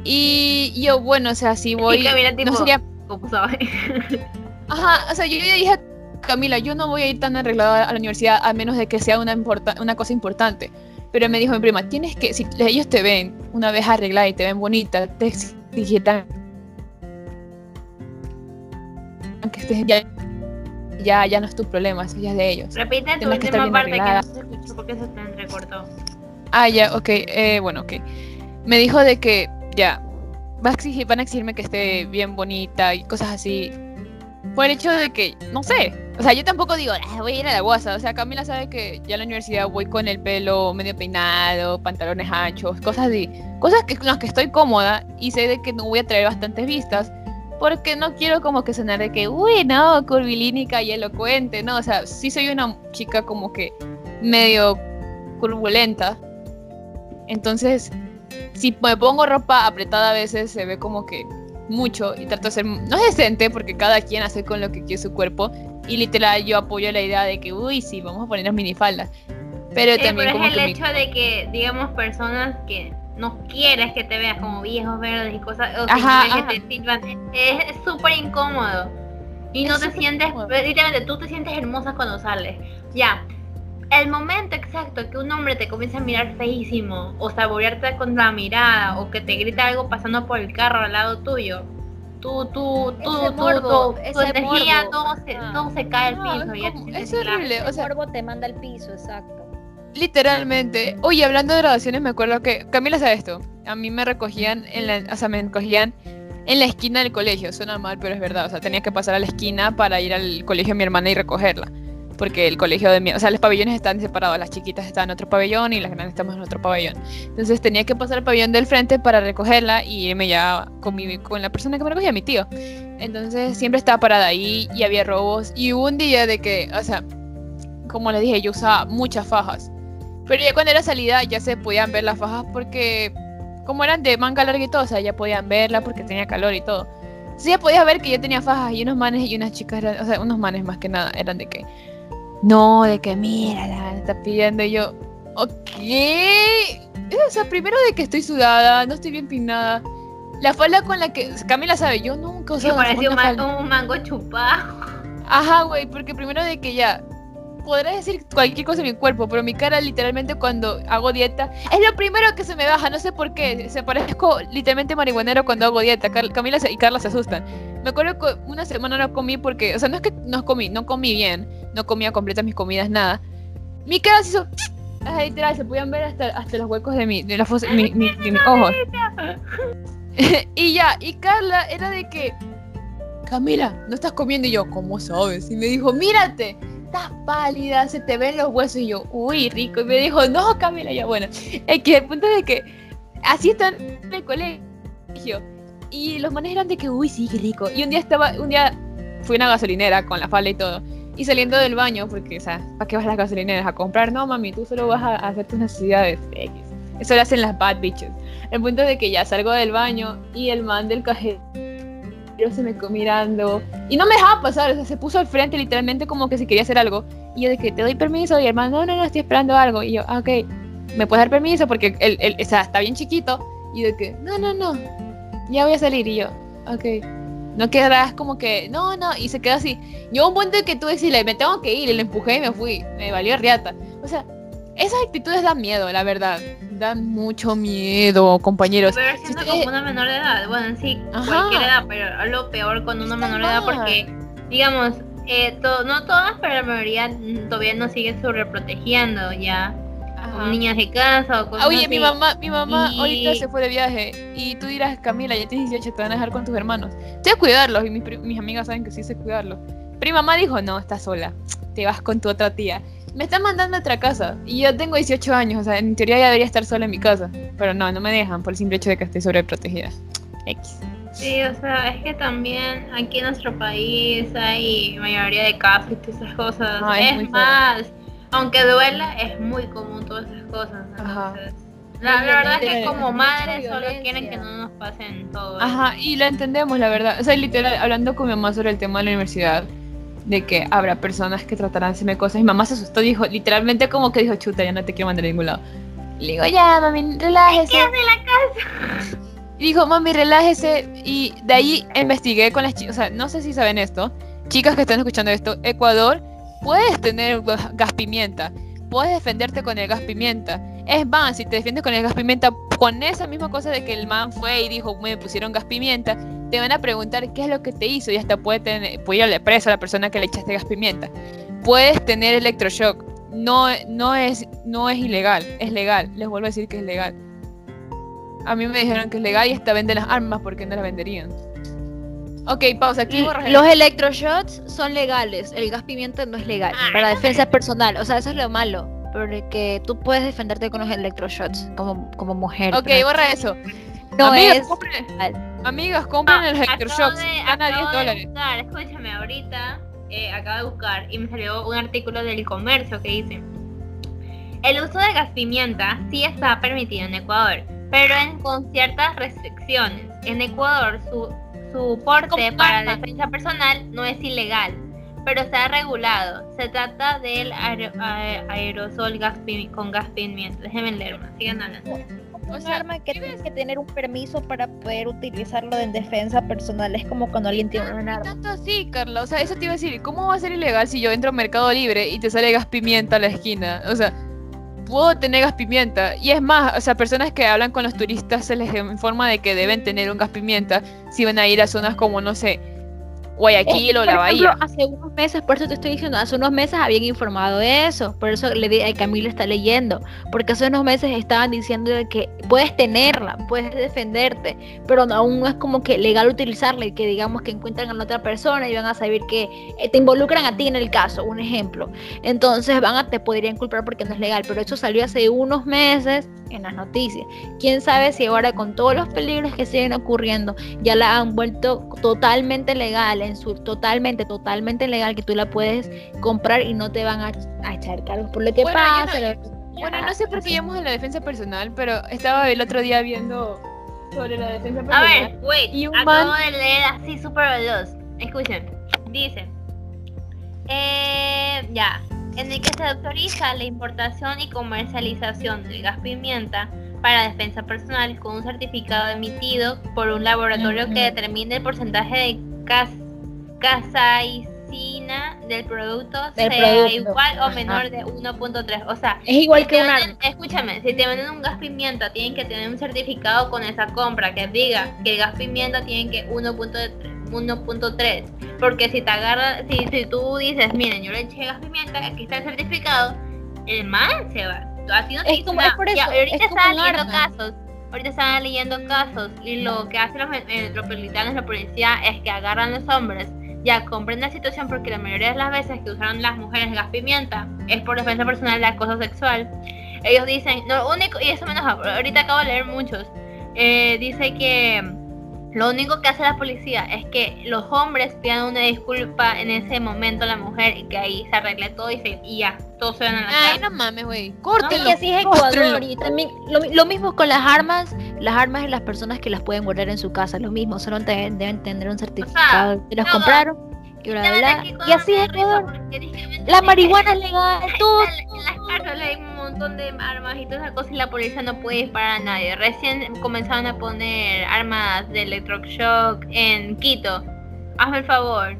Y yo, bueno, o sea, si voy. no sería. Ajá, o sea, yo ya dije Camila, yo no voy a ir tan arreglada a la universidad a menos de que sea una, una cosa importante. Pero me dijo mi prima, tienes que, si ellos te ven una vez arreglada y te ven bonita, te exigen que estés ya, ya, ya no es tu problema, eso ya es de ellos. Repite tu última parte que no se escuchó porque se te entrecortó. Ah, ya, ok, eh, bueno, ok. Me dijo de que ya, va a exigir, van a exigirme que esté bien bonita y cosas así. Por el hecho de que, no sé, o sea, yo tampoco digo, ah, voy a ir a la guasa. O sea, Camila sabe que ya a la universidad voy con el pelo medio peinado, pantalones anchos, cosas así. Cosas que, con las que estoy cómoda y sé de que no voy a traer bastantes vistas. Porque no quiero como que sonar de que, uy, no, curvilínica y elocuente, no. O sea, sí soy una chica como que medio turbulenta. Entonces, si me pongo ropa apretada a veces se ve como que mucho y trato de ser, no es decente porque cada quien hace con lo que quiere su cuerpo y literal yo apoyo la idea de que, uy, sí, vamos a ponernos minifaldas. Pero también pero es el hecho de que, digamos, personas que no quieres que te veas como viejos verdes y cosas, o que te sirvan, es súper incómodo. Y no te sientes, literalmente, tú te sientes hermosa cuando sales. Ya, el momento exacto que un hombre te comienza a mirar feísimo o saborearte con la mirada o que te grita algo pasando por el carro al lado tuyo, tú, tú, tú, tú, tu energía, todo se, todo se cae al piso. y es horrible, o sea, el te manda al piso, exacto. Literalmente. Oye, hablando de graduaciones, me acuerdo que Camila sabe esto. A mí me recogían en la, o sea, me recogían en la esquina del colegio. Suena mal, pero es verdad. O sea, tenía que pasar a la esquina para ir al colegio de mi hermana y recogerla porque el colegio de mi, o sea, los pabellones están separados, las chiquitas están en otro pabellón y las grandes estamos en otro pabellón. Entonces tenía que pasar al pabellón del frente para recogerla y irme ya con, mi, con la persona que me recogía, mi tío. Entonces siempre estaba parada ahí y había robos y hubo un día de que, o sea, como les dije, yo usaba muchas fajas. Pero ya cuando era salida ya se podían ver las fajas porque como eran de manga larga y todo, o sea, ya podían verla porque tenía calor y todo. Sí, ya podías ver que yo tenía fajas y unos manes y unas chicas, eran, o sea, unos manes más que nada, eran de que, no, de que mírala, me está pidiendo y yo, ok. O sea, primero de que estoy sudada, no estoy bien pinada. La falda con la que, Camila sabe, yo nunca una ma- falda. un mango chupado. Ajá, güey, porque primero de que ya, podrás decir cualquier cosa de mi cuerpo, pero mi cara literalmente cuando hago dieta es lo primero que se me baja, no sé por qué, se parezco literalmente marihuanero cuando hago dieta, Car- Camila y Carla se asustan. Me acuerdo que una semana no comí porque, o sea, no es que no comí, no comí bien, no comía completas mis comidas, nada. Mi cara se hizo, ajá, literal, se podían ver hasta, hasta los huecos de mi, de la fosa, mi, mi- de mis ojos. y ya, y Carla era de que, Camila, no estás comiendo y yo, ¿cómo sabes? Y me dijo, mírate, estás pálida, se te ven los huesos y yo, uy, rico. Y me dijo, no, Camila, ya bueno. Es que el punto es que así están en el colegio. Y los manes eran de que, uy, sí, qué rico. Y un día estaba, un día fui a una gasolinera con la falda y todo. Y saliendo del baño, porque, o sea, ¿para qué vas a las gasolineras? ¿A comprar? No, mami, tú solo vas a, hacer tus necesidades. Eso lo hacen las bad bitches. El punto de que ya salgo del baño y el man del cajero se me quedó mirando y no me dejaba pasar, o sea, se puso al frente literalmente como que si quería hacer algo. Y yo de que te doy permiso y el no, no, no, estoy esperando algo. Y yo, ah, ok, ¿me puedes dar permiso? Porque él, él, o sea, está bien chiquito. Y yo de que, no, no, no, ya voy a salir. Y yo, ok. No quedarás como que, no, no, y se quedó así. Yo un punto que tú decirle, me tengo que ir, y le empujé y me fui. Me valió riata. O sea, esas actitudes dan miedo, la verdad. Dan mucho miedo, compañeros. Pero siendo Si como una menor de edad. Bueno, en sí, Ajá. cualquier edad, pero lo peor con una menor de edad porque, digamos, eh, to- no todas, pero la mayoría todavía nos siguen sobreprotegiendo ya. Como niñas de casa o cosas Ah, Oye, así. mi mamá, mi mamá Y- ahorita se fue de viaje y tú dirás, Camila, ya tienes 18, te van a dejar con tus hermanos. Sé cuidarlos y mis, mis amigas saben que sí sé cuidarlos. Pero mi mamá dijo, no, estás sola, te vas con tu otra tía. Me están mandando a otra casa y yo tengo 18 años, o sea, en teoría ya debería estar sola en mi casa. Pero no, no me dejan por el simple hecho de que estoy sobreprotegida. X. Sí, o sea, es que también aquí en nuestro país hay mayoría de casos y todas esas cosas. Ah, es es muy feo. más, aunque duela, es muy común todas esas cosas. Ajá. Entonces, la, la verdad es que como madres solo quieren que no nos pasen todo. eso. Ajá, y lo entendemos, la verdad. O sea, literal, hablando con mi mamá sobre el tema de la universidad, de que habrá personas que tratarán de hacerme cosas. Mi mamá se asustó, dijo, literalmente como que dijo, chuta, ya no te quiero mandar a ningún lado. Le digo, ya, mami, relájese. Y dijo, mami, relájese. Y de ahí investigué con las chicas, o sea, no sé si saben esto, chicas que están escuchando esto, Ecuador, puedes tener gas gas pimienta, puedes defenderte con el gas pimienta. Es más, si te defiendes con el gas pimienta, con esa misma cosa de que el man fue y dijo, me pusieron gas pimienta, te van a preguntar qué es lo que te hizo y hasta puede, tener, puede irle preso a la persona que le echaste gas pimienta. Puedes tener electroshock, no, no, es, no es ilegal, es legal, les vuelvo a decir que es legal. A mí me dijeron que es legal y hasta venden las armas porque no las venderían. Ok, pausa, aquí borras Los electroshots son legales, el gas pimienta no es legal, Ah, para defensa personal, o sea, eso es lo malo, porque tú puedes defenderte con los electroshots como, como mujer. Ok, pero borra eso. no amigas, es compren, amigas, compren Ah, el acabo electroshocks. de- Gana 10 acabo de dólares. buscar, escúchame, ahorita eh, acabo de buscar y me salió un artículo del comercio que dice el uso de gas pimienta sí está permitido en Ecuador, pero en, con ciertas restricciones. En Ecuador su, su porte para defensa personal no es ilegal, pero está regulado. Se trata del aer- aerosol gas con gas pimienta. Déjenme leer más, sigan hablando. O sea, arma que ¿qué tienes que tener un permiso para poder utilizarlo en defensa personal. Es como cuando alguien tiene un arma. tanto así, Carla. O sea, eso te iba a decir. ¿Cómo va a ser ilegal si yo entro a Mercado Libre y te sale gas pimienta a la esquina? O sea, puedo tener gas pimienta. Y es más, o sea, personas que hablan con los turistas se les informa de que deben tener un gas pimienta si van a ir a zonas como, no sé, Guayaquil o la ejemplo, Bahía. hace unos meses, por eso te estoy diciendo, hace unos meses habían informado de eso, por eso le di a Camila está leyendo, porque hace unos meses estaban diciendo que puedes tenerla, puedes defenderte, pero no- aún no es como que legal utilizarla y que digamos que encuentran a la otra persona y van a saber que eh, te involucran a ti en el caso, un ejemplo. Entonces van a te podrían culpar porque no es legal, pero eso salió hace unos meses en las noticias. Quién sabe si ahora con todos los peligros que siguen ocurriendo ya la han vuelto totalmente legal, en su totalmente, totalmente legal que tú la puedes comprar y no te van a, a echar cargos por lo que Bueno, pasa. no- lo- Bueno, no sé por qué llamamos a la defensa personal, pero estaba el otro día viendo sobre la defensa A personal. ver, wait, Y un acabo man- de leer así súper veloz. Escuchen, dice, eh, ya, en el que se autoriza la importación y comercialización del gas pimienta para defensa personal con un certificado emitido por un laboratorio que determine el porcentaje de cas casaicina del producto Del sea producto, igual o ajá. menor de 1.3. O sea, Es igual si que te un venden- arma. Escúchame, si te venden un gas pimienta, tienen que tener un certificado con esa compra que diga que el gas pimienta tiene que 1.3. 1.3 porque si te agarra si, si tú dices miren yo le eché gas pimienta aquí está el certificado el man se va a ti no Es como- es por eso, ahorita es como estaban un leyendo casos ahorita estaban leyendo casos y lo que hacen los metropolitanos la policía es que agarran los hombres ya comprenden la situación porque la mayoría de las veces que usaron las mujeres gas pimienta es por defensa personal de acoso sexual. Ellos dicen, lo único, y eso me enoja, ahorita acabo de leer muchos, eh, dice que lo único que hace la policía es que los hombres pidan una disculpa en ese momento a la mujer y que ahí se arregle todo y, se, y ya, todos se van a la Ay, casa. no mames, güey. Córtelo. que así es. Ecuador y también lo, mi- lo mismo con las armas, las armas y las personas que las pueden guardar en su casa, lo mismo, solo te- deben tener un certificado que las todo. compraron y bla bla bla. así es dije, La marihuana es legal, todo. En, las cárceles hay un montón de armas y todas esas cosas y la policía no puede disparar a nadie. Recién comenzaron a poner armas de electroshock en Quito. Hazme el favor.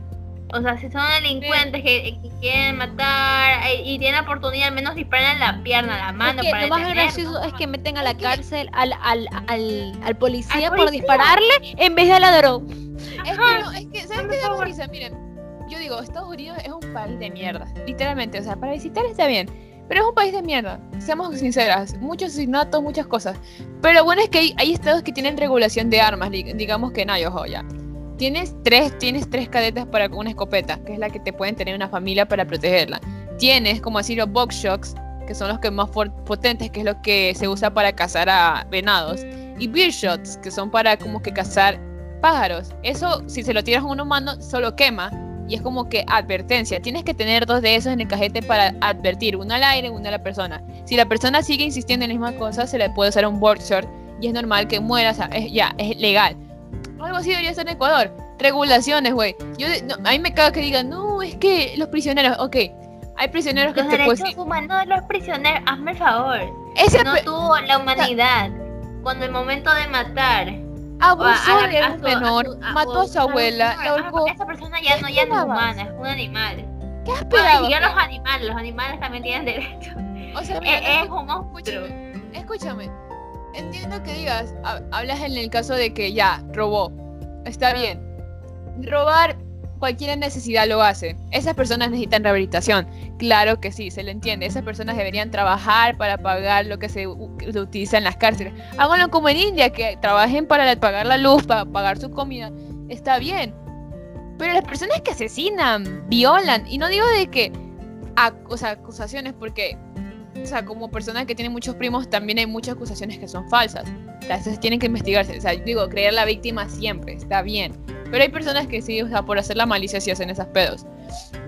O sea, si son delincuentes que, que quieren matar eh, y tienen oportunidad, al menos disparen en la pierna, la mano Es que para lo más gracioso es que meten a la cárcel al, al, al, al policía por dispararle en vez de al ladrón. Es que, no, es que ¿sabes qué risa? Miren, yo digo, Estados Unidos es un país de mierda. Literalmente, o sea, para visitar está bien. Pero es un país de mierda, seamos sinceras. Muchos asesinatos, muchas cosas. Pero bueno es que hay, hay estados que tienen regulación de armas. di- Digamos que no, yo ya. Tienes tres, tienes tres cadetas para una escopeta, que es la que te pueden tener una familia para protegerla. Tienes, como así, los box shocks, que son los que más potentes, que es lo que se usa para cazar a venados. Y beer shots, que son para como que cazar pájaros. Eso, si se lo tiras a un humano, solo quema. Y es como que advertencia. Tienes que tener dos de esos en el cajete para advertir. Uno al aire, uno a la persona. Si la persona sigue insistiendo en la misma cosa, se le puede usar un board short. Y es normal que muera. O sea, es, ya, es legal. Algo así debería ser en Ecuador. Regulaciones, güey. Yo, no, a mí me caga que digan, no, es que los prisioneros, ok. Hay prisioneros que Los te pueden... derechos humanos de los prisioneros, hazme el favor. Ese No tuvo la humanidad. Cuando el momento de matar abusó a de a un a menor, mató a su abuela, menor. la ahorcó. Esa persona ya no, ya no es humana, es un animal. ¿Qué esperabas? y ya los animales, los animales también tienen derecho. O sea, mira, Es, es escu- un monstruo. escúchame, escúchame. Entiendo que digas, ha- hablas en el caso de que ya, robó. Está bien. Robar, cualquier necesidad lo hace. Esas personas necesitan rehabilitación. Claro que sí, se le entiende. Esas personas deberían trabajar para pagar lo que se, utiliza en las cárceles. Háganlo como en India, que trabajen para pagar la luz, para pagar su comida. Está bien. Pero las personas que asesinan, violan, y no digo de que, acusaciones, porque o sea, como persona que tiene muchos primos, también hay muchas acusaciones que son falsas. Entonces tienen que investigarse. O sea, digo, creer la víctima siempre, está bien. Pero hay personas que sí, o sea, por hacer la malicia sí hacen esas pedos.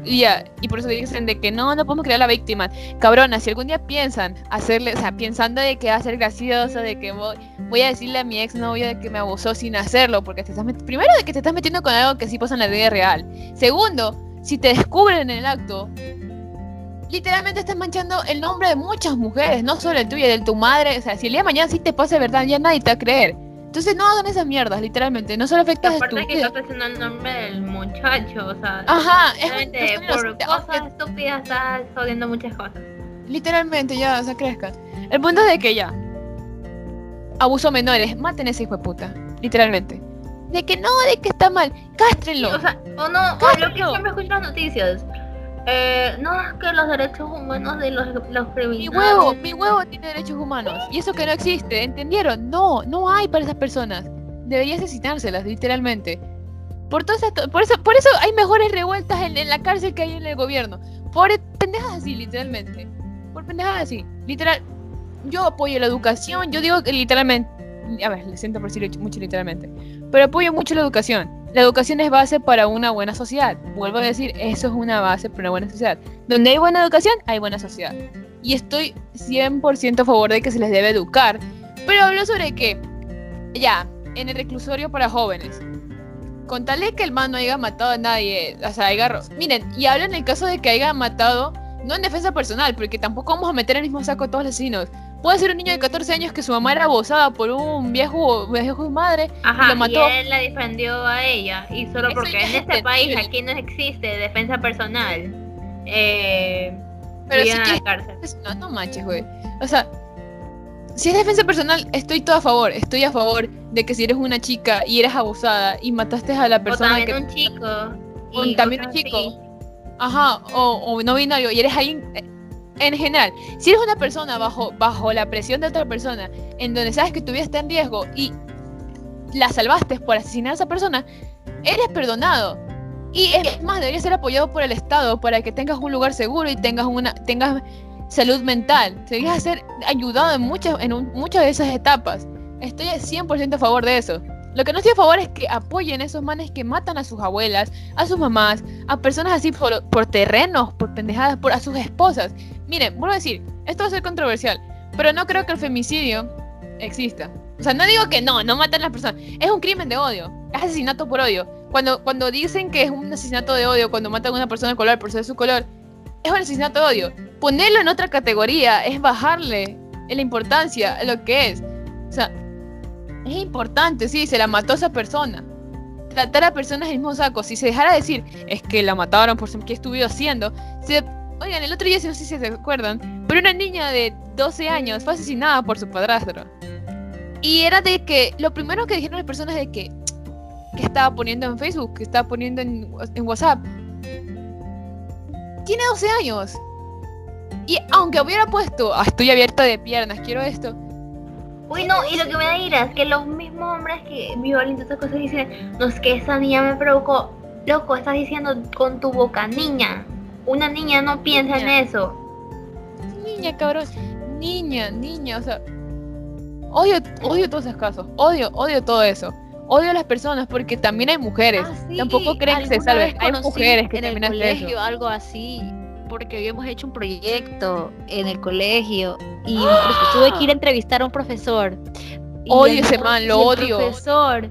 Y ya, y por eso dicen de que no, no podemos creer a la víctima. Cabrona, si algún día piensan hacerle, o sea, pensando de que va a ser gracioso, de que voy, voy a decirle a mi exnovio de que me abusó sin hacerlo, porque te estás primero de que te estás metiendo con algo que sí pasa en la vida real. Segundo, si te descubren en el acto, literalmente estás manchando el nombre de muchas mujeres, no solo el tuyo, el de tu madre. O sea, si el día de mañana sí te pasa de verdad, ya nadie te va a creer. Entonces no hagan esas mierdas, literalmente. No solo afectas a tu Aparte que vida. estás haciendo el nombre del muchacho, o sea, Ajá, es por cosas estúpidas estás jodiendo muchas cosas. Literalmente, ya, o sea, crezcan. El punto es de que ya. Abuso menores, maten a ese hijo de puta. Literalmente. De que no, de que está mal. Cástrenlo. O sea, o no, o lo que siempre escucho las noticias. Eh, no es que los derechos humanos de los, los criminales. Mi huevo, mi huevo tiene derechos humanos. Y eso que no existe, ¿entendieron? No, no hay para esas personas. Debería asesinárselas, literalmente. Por, todas por, eso, por eso hay mejores revueltas en, en la cárcel que hay en el gobierno. Por pendejadas así, literalmente. Por pendejadas así. Literal. Yo apoyo la educación. Yo digo que literalmente. A ver, le siento por decir mucho literalmente. Pero apoyo mucho la educación. La educación es base para una buena sociedad. Vuelvo a decir, eso es una base para una buena sociedad. Donde hay buena educación, hay buena sociedad. y estoy 100% a favor de que se les debe educar. Pero hablo sobre que, ya, en el reclusorio para jóvenes, con tal de que el man no haya matado a nadie, o sea, haya... Miren, y hablo en el caso de que haya matado, no en defensa personal, porque tampoco vamos a meter en el mismo saco a todos los asesinos. Puede ser un niño de 14 años que su mamá era abusada por un viejo, viejo madre Ajá, y lo mató. y él la defendió a ella. Y solo Eso porque en es este país aquí no existe defensa personal. Eh, Pero si quieres cárcel. No, no manches, güey. O sea, si es defensa personal, estoy todo a favor. Estoy a favor de que si eres una chica y eres abusada y mataste a la O persona también que. un chico. o y también un chico. Ajá, o, o no binario y eres alguien. En general, si eres una persona bajo, bajo la presión de otra persona, en donde sabes que tu vida en riesgo y la salvaste por asesinar a esa persona, eres perdonado. Y es más, debería ser apoyado por el Estado para que tengas un lugar seguro y tengas una tengas salud mental. Deberías ser ayudado en muchas, en muchas de esas etapas. Estoy al 100% a favor de eso. Lo que no estoy a favor es que apoyen a esos manes que matan a sus abuelas, a sus mamás, a personas así por, por terrenos, por pendejadas, por a sus esposas. Miren, vuelvo a decir, esto va a ser controversial, pero no creo que el femicidio exista. O sea, no digo que no, no matan a las personas. Es un crimen de odio, es asesinato por odio. Cuando, cuando dicen que es un asesinato de odio, cuando matan a una persona de color por ser su color, es un asesinato de odio. Ponerlo en otra categoría es bajarle la importancia a lo que es. O sea, es importante, sí, se la mató esa persona. Tratar a personas en mismo saco. Si se dejara decir, es que la mataron por qué estuvo haciendo. Se... Oigan, el otro día, no sé si se acuerdan, pero una niña de 12 años fue asesinada por su padrastro. Y era de que, lo primero que dijeron las personas de que, que estaba poniendo en Facebook, que estaba poniendo en, WhatsApp. Tiene 12 años. Y aunque hubiera puesto, "Ah, estoy abierta de piernas, quiero esto. Uy, no, y lo que me da ira es que los mismos hombres que violan todas esas cosas dicen, no es que esa niña me provocó. Loco, estás diciendo con tu boca, niña. Una niña no piensa Niña. en eso. Niña, cabrón. Niña, niña, o sea. Odio, odio todos esos casos. Odio, odio todo eso. Odio a las personas porque también hay mujeres. Ah, sí, Tampoco creen que se salven. Hay mujeres que en el eso. colegio algo así, porque habíamos hecho un proyecto en el colegio y profe- tuve que ir a entrevistar a un profesor. Odio ese man, lo odio. Profesor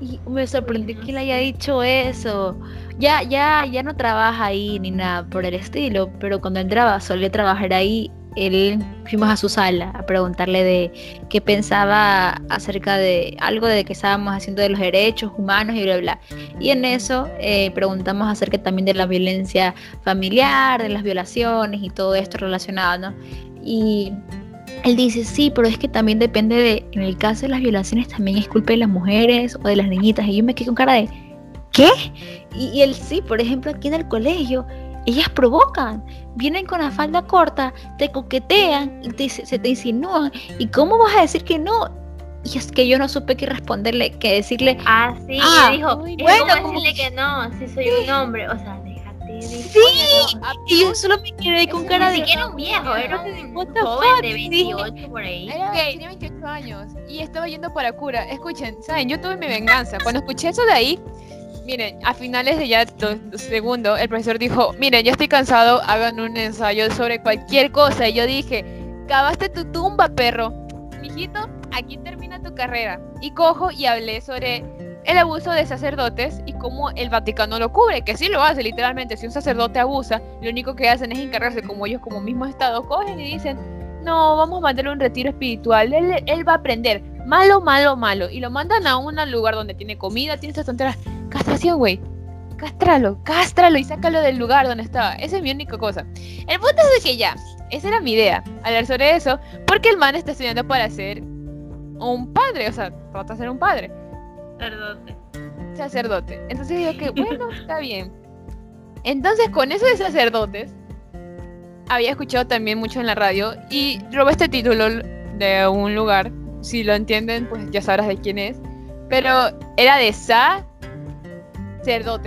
y me sorprendió que le haya dicho eso. Ya, ya, ya no trabaja ahí ni nada por el estilo, pero cuando entraba, solía trabajar ahí. Él fuimos a su sala a preguntarle de qué pensaba acerca de algo de que estábamos haciendo de los derechos humanos y bla bla. Y en eso eh, preguntamos acerca también de la violencia familiar, de las violaciones y todo esto relacionado, ¿no? Y él dice, sí, pero es que también depende de, en el caso de las violaciones también es culpa de las mujeres o de las niñitas. Y yo me quedé con cara de, ¿qué? Y, y él sí, por ejemplo, aquí en el colegio, ellas provocan, vienen con la falda corta, te coquetean y te- se te insinúan. ¿Y cómo vas a decir que no? Y es que yo no supe qué responderle, que decirle, Ah, sí, Ah, dijo, bueno, como- decirle que no, si soy un hombre. O sea, Sí. y yo solo me quedé con cara de... siquiera un viejo, era un joven de dije. 28 por ahí. Era- Tenía 28 años y estaba yendo para cura. Escuchen, ¿saben? Yo tuve mi venganza. Cuando escuché eso de ahí, miren, a finales de ya do- do- segundo, el profesor dijo, miren, yo estoy cansado, hagan un ensayo sobre cualquier cosa. Y yo dije, cavaste tu tumba, perro. Mijito, aquí termina tu carrera. Y cojo y hablé sobre el abuso de sacerdotes y cómo el Vaticano lo cubre, que sí lo hace literalmente. Si un sacerdote abusa, lo único que hacen es encargarse, como ellos como mismo Estado, cogen y dicen, no, vamos a mandarle un retiro espiritual, él, va a aprender, malo, malo, malo, y lo mandan a un lugar donde tiene comida, tiene estas tonteras, castración, güey, cástralo, cástralo y sácalo del lugar donde estaba, esa es mi única cosa. El punto es de que ya, esa era mi idea, hablar sobre eso, porque el man está estudiando para ser un padre, o sea, trata de ser un padre Sacerdote. sacerdote. Entonces digo que, bueno, está bien. Entonces, con eso de sacerdotes, había escuchado también mucho en la radio y robé este título de un lugar. Si lo entienden, pues ya sabrás de quién es. Pero era de sacerdotes,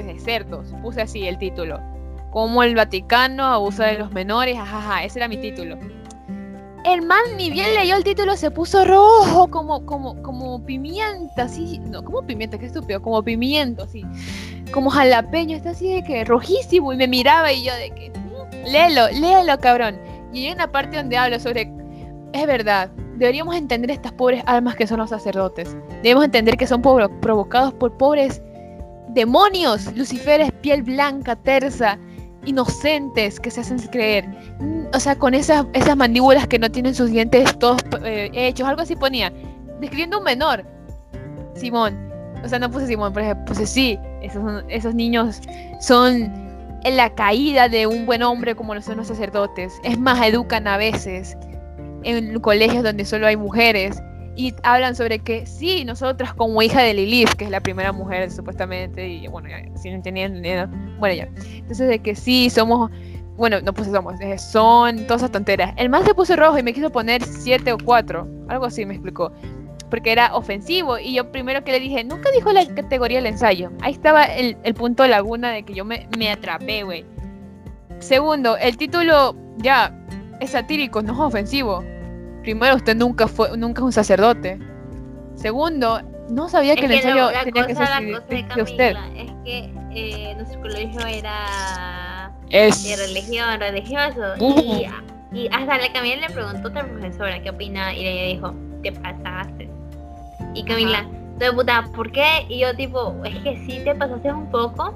de cerdos. Puse así el título. Como el Vaticano abusa de los menores, ajaja, ese era mi título. El man ni bien leyó el título, se puso rojo, como, como, como pimienta, así. No, como pimienta, qué estúpido, como pimiento, así. Como jalapeño, está así de que rojísimo. Y me miraba y yo de que. "Mm, Léelo, léelo, cabrón. Y hay una parte donde habla sobre, es verdad, deberíamos entender estas pobres almas que son los sacerdotes. Debemos entender que son provocados por pobres demonios, luciferes, piel blanca, tersa, inocentes que se hacen creer. Mm, o sea, con esas, esas mandíbulas que no tienen sus dientes todos eh, hechos, algo así ponía. Describiendo un menor. Simón. O sea, no puse Simón, pero puse sí. Esos, esos niños son la caída de un buen hombre como lo son los sacerdotes. Es más, educan a veces en colegios donde solo hay mujeres y hablan sobre que sí, nosotras como hija de Lilith, que es la primera mujer supuestamente, y bueno, si no entendían, bueno ya. Entonces de que sí, somos, bueno, no puse somos, son todas esas tonteras. El más se puso rojo y me quiso poner siete o cuatro, algo así me explicó, porque era ofensivo y yo primero que le dije, nunca dijo la categoría del ensayo. Ahí estaba el, el punto laguna de que yo me, me atrapé, güey. Segundo, el título ya es satírico, no es ofensivo primero, usted nunca fue, nunca es un sacerdote. Segundo, no sabía que el ensayo tenía que ser de, usted. Es que eh, nuestro colegio era de religión, religioso. Y, y, hasta la Camila le preguntó a otra profesora qué opina y ella dijo, te pasaste. Y Camila, de puta, ¿por qué? Y yo tipo, es que sí te pasaste un poco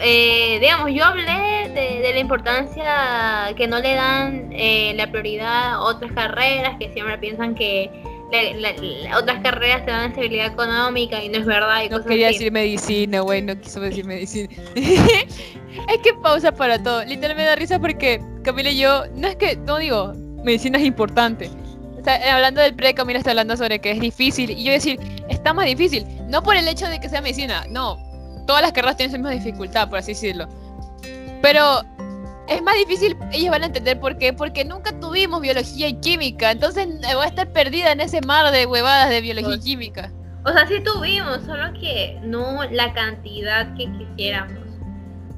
eh, digamos, yo hablé de, la importancia que no le dan eh, la prioridad a otras carreras, que siempre piensan que otras carreras te dan estabilidad económica y no es verdad. Y no quería decir medicina, güey, no quiso decir medicina. es que pausa para todo. Literal me da risa porque Camila y yo, no es que, no digo, medicina es importante. hablando del pre, Camila está hablando sobre que es difícil. Y yo decir, está más difícil. No por el hecho de que sea medicina, no todas las carreras tienen esa misma dificultad, por así decirlo. Pero es más difícil, ellos van a entender por qué, porque nunca tuvimos biología y química, entonces eh, voy a estar perdida en ese mar de huevadas de biología y química. O sea, sí tuvimos, solo que no la cantidad que quisiéramos.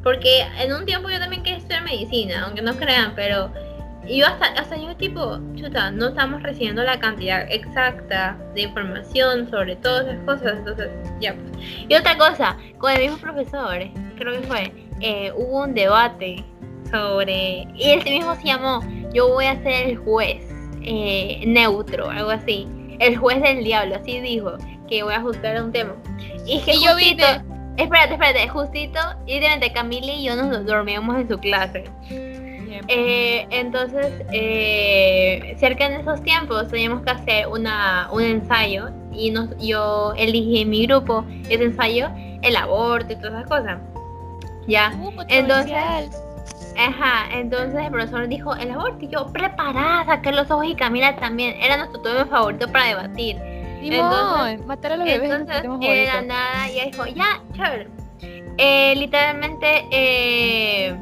Porque en un tiempo yo también quería estudiar medicina, aunque no crean, pero y yo hasta, hasta yo tipo, chuta, no estamos recibiendo la cantidad exacta de información sobre todas esas cosas, entonces ya pues. Y otra cosa, con el mismo profesor, creo que fue, eh, hubo un debate sobre, y ese mismo se llamó, yo voy a ser el juez eh, neutro, algo así, el juez del diablo, así dijo, que voy a juzgar un tema. Y que yo vi Espérate, espérate, justito, y de Camila y yo nos dormíamos en su clase. Eh, entonces, eh, cerca de esos tiempos teníamos que hacer una, un ensayo y nos, yo elegí en mi grupo ese ensayo, el aborto y todas esas cosas. Ya, uh, entonces, ajá, entonces el profesor dijo el aborto y yo preparada, saqué los ojos y Camila también, era nuestro tema favorito para debatir. entonces, matar a los bebés entonces, era nada, y dijo, ya, chévere. Eh, literalmente, eh,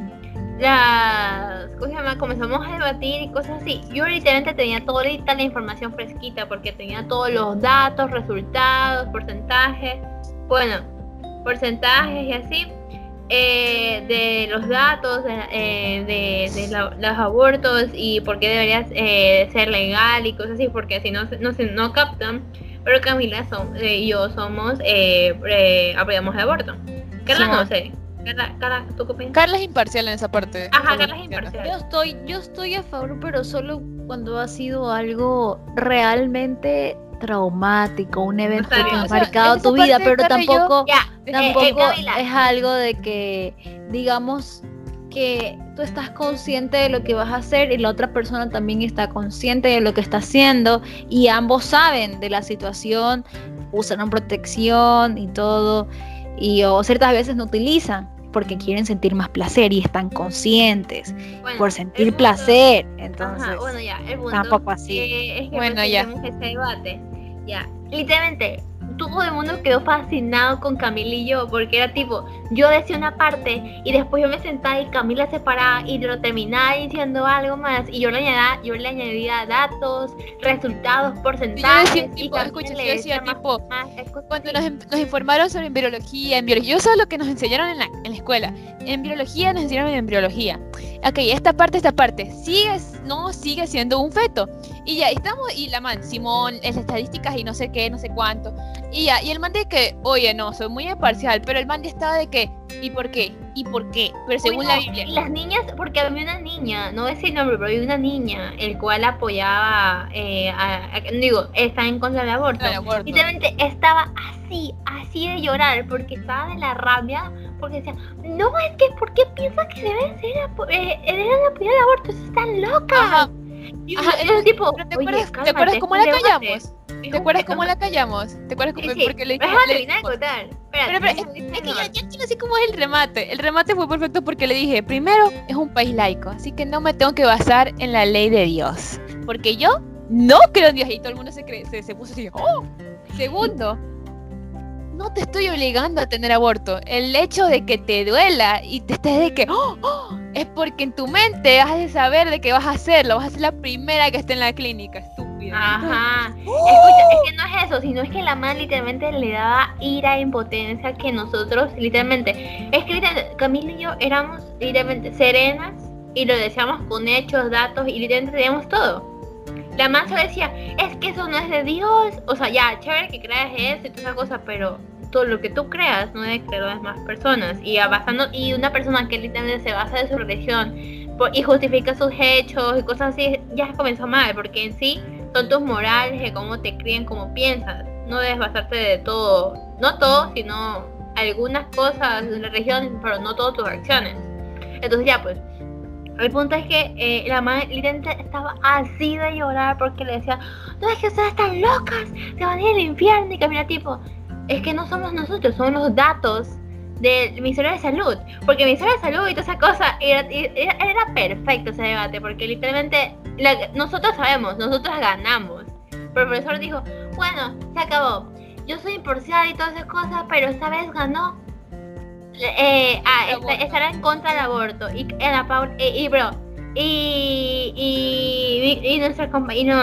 las cosas comenzamos a debatir y cosas así. Yo literalmente tenía toda la información fresquita porque tenía todos los datos, resultados, porcentajes, bueno, porcentajes y así. Eh, de los datos de, eh, los abortos y por qué debería eh, ser legal y cosas así, porque si no, no, se, no captan. Pero Camila son, y yo somos, apoyamos el aborto. Carla no sé. Carla, es imparcial en esa parte. Ajá, Carla es imparcial. Yo estoy, yo estoy a favor, pero solo cuando ha sido algo realmente traumático, un evento que ha marcado tu vida, pero tampoco, eh, tampoco es algo de que, digamos, que tú estás consciente de lo que vas a hacer y la otra persona también está consciente de lo que está haciendo y ambos saben de la situación, usan protección y todo y o ciertas veces no utilizan porque quieren sentir más placer y están conscientes por sentir placer. Entonces, bueno, ya, el tampoco así. es que bueno, ya. Ese debate. Ya, literalmente, todo el mundo quedó fascinado con Camila y yo, porque era tipo, yo decía una parte y después yo me sentaba y Camila se paraba y lo terminaba diciendo algo más y yo le añadía, yo le añadía datos, resultados, porcentajes. y escucha, yo decía tipo, cuando nos, nos, informaron sobre embriología, en biología, yo sé lo que nos enseñaron en la, en la escuela, en biología nos enseñaron en embriología. Ok, esta parte, esta parte, sigue, no sigue siendo un feto. Y ya, estamos, y la man, Simón, las estadísticas y no sé qué, no sé cuánto. Y ya, y el man de que, oye, no, soy muy imparcial, pero el man de estaba de que, ¿y por qué? ¿Y por qué? Pero según la Biblia. Y las niñas, porque había una niña, no voy a decir nombre, pero había una niña, el cual apoyaba, eh, a- a- digo, está en contra del aborto. Del aborto. Literalmente estaba así, así de llorar, porque estaba de la rabia, porque decía, no, es que, ¿por qué piensas que deben ser, eh, deben apoyar el aborto? Eso están locas. Ajá. Ajá, yo- yo tipo, ¿te "Oye, acuerdas, ¿te cálmate, acuerdas es cómo la debate". callamos? ¿Te acuerdas cómo la callamos? ¿Te acuerdas cómo, Sí, sí. porque le dijimos- le terminar de contar. Pero, pero, es que ya, ya no sé cómo es el remate. El remate fue perfecto porque le dije, primero, es un país laico, así que no me tengo que basar en la ley de Dios. Porque yo no creo en Dios y todo el mundo se, cree, se, se puso así, ¡oh! Segundo, no te estoy obligando a tener aborto. El hecho de que te duela y te estés de que, ¡oh! ¡oh! Es porque en tu mente has de saber de que vas a hacerlo, vas a ser la primera que esté en la clínica, estúpida. Ajá. Escucha, es que no es eso, sino es que la madre literalmente le daba ira e impotencia que nosotros, literalmente, es que literalmente, Camila y yo éramos literalmente serenas y lo decíamos con hechos, datos y literalmente teníamos todo. La madre solo decía, es que eso no es de Dios, o sea, ya, chévere que creas eso y toda esa cosa, pero todo lo que tú creas no debe creerlo las más personas. Y, basando, y una persona que literalmente se basa de su religión y justifica sus hechos y cosas así, ya comenzó mal, porque en sí son tus morales, de cómo te crían, cómo piensas. No debes basarte de todo, no todo, sino algunas cosas de la religión, pero no todas tus acciones. Entonces ya pues, el punto es que eh, la madre literalmente estaba así de llorar porque le decía, no es que ustedes están locas, se van a ir al infierno y camina tipo, es que no somos nosotros, son los datos del Ministerio de Salud, porque el Ministerio de Salud y toda esa cosa era, era, era perfecto ese debate, porque literalmente la- nosotros sabemos, nosotros ganamos. Pero el profesor dijo, bueno, se acabó. Yo soy imparcial y todas esas cosas, pero esta vez ganó. Eh, ah, estará en contra del aborto. Y en la Paul, y, y bro, y, y, y, nuestra y no,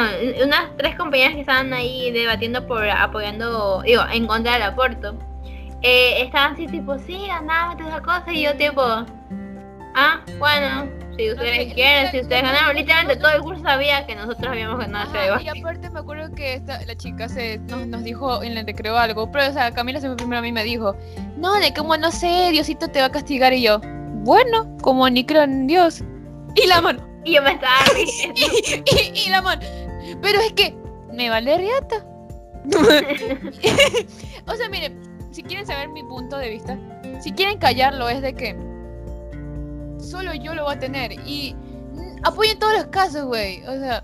unas tres compañeras que estaban ahí debatiendo por apoyando, digo, en contra del aborto. Eh, estaban así tipo, sí, ganamos esa cosa, y yo tipo, ah, bueno, si ustedes quieren, si ustedes ganaron, literalmente todo el curso sabía que nosotros habíamos ganado ese debate. y aparte me acuerdo que esta, la chica se, nos, nos dijo en el recreo algo, pero o sea, Camila se fue primero a mí y me dijo, no, de como no sé, Diosito te va a castigar y yo, bueno, como ni creo en Dios. Y la mano, Y yo me estaba riendo. y, y la mano, pero es que me vale riata. o sea, miren, si quieren saber mi punto de vista, si quieren callarlo es de que solo yo lo voy a tener y apoyen todos los casos, güey. O sea,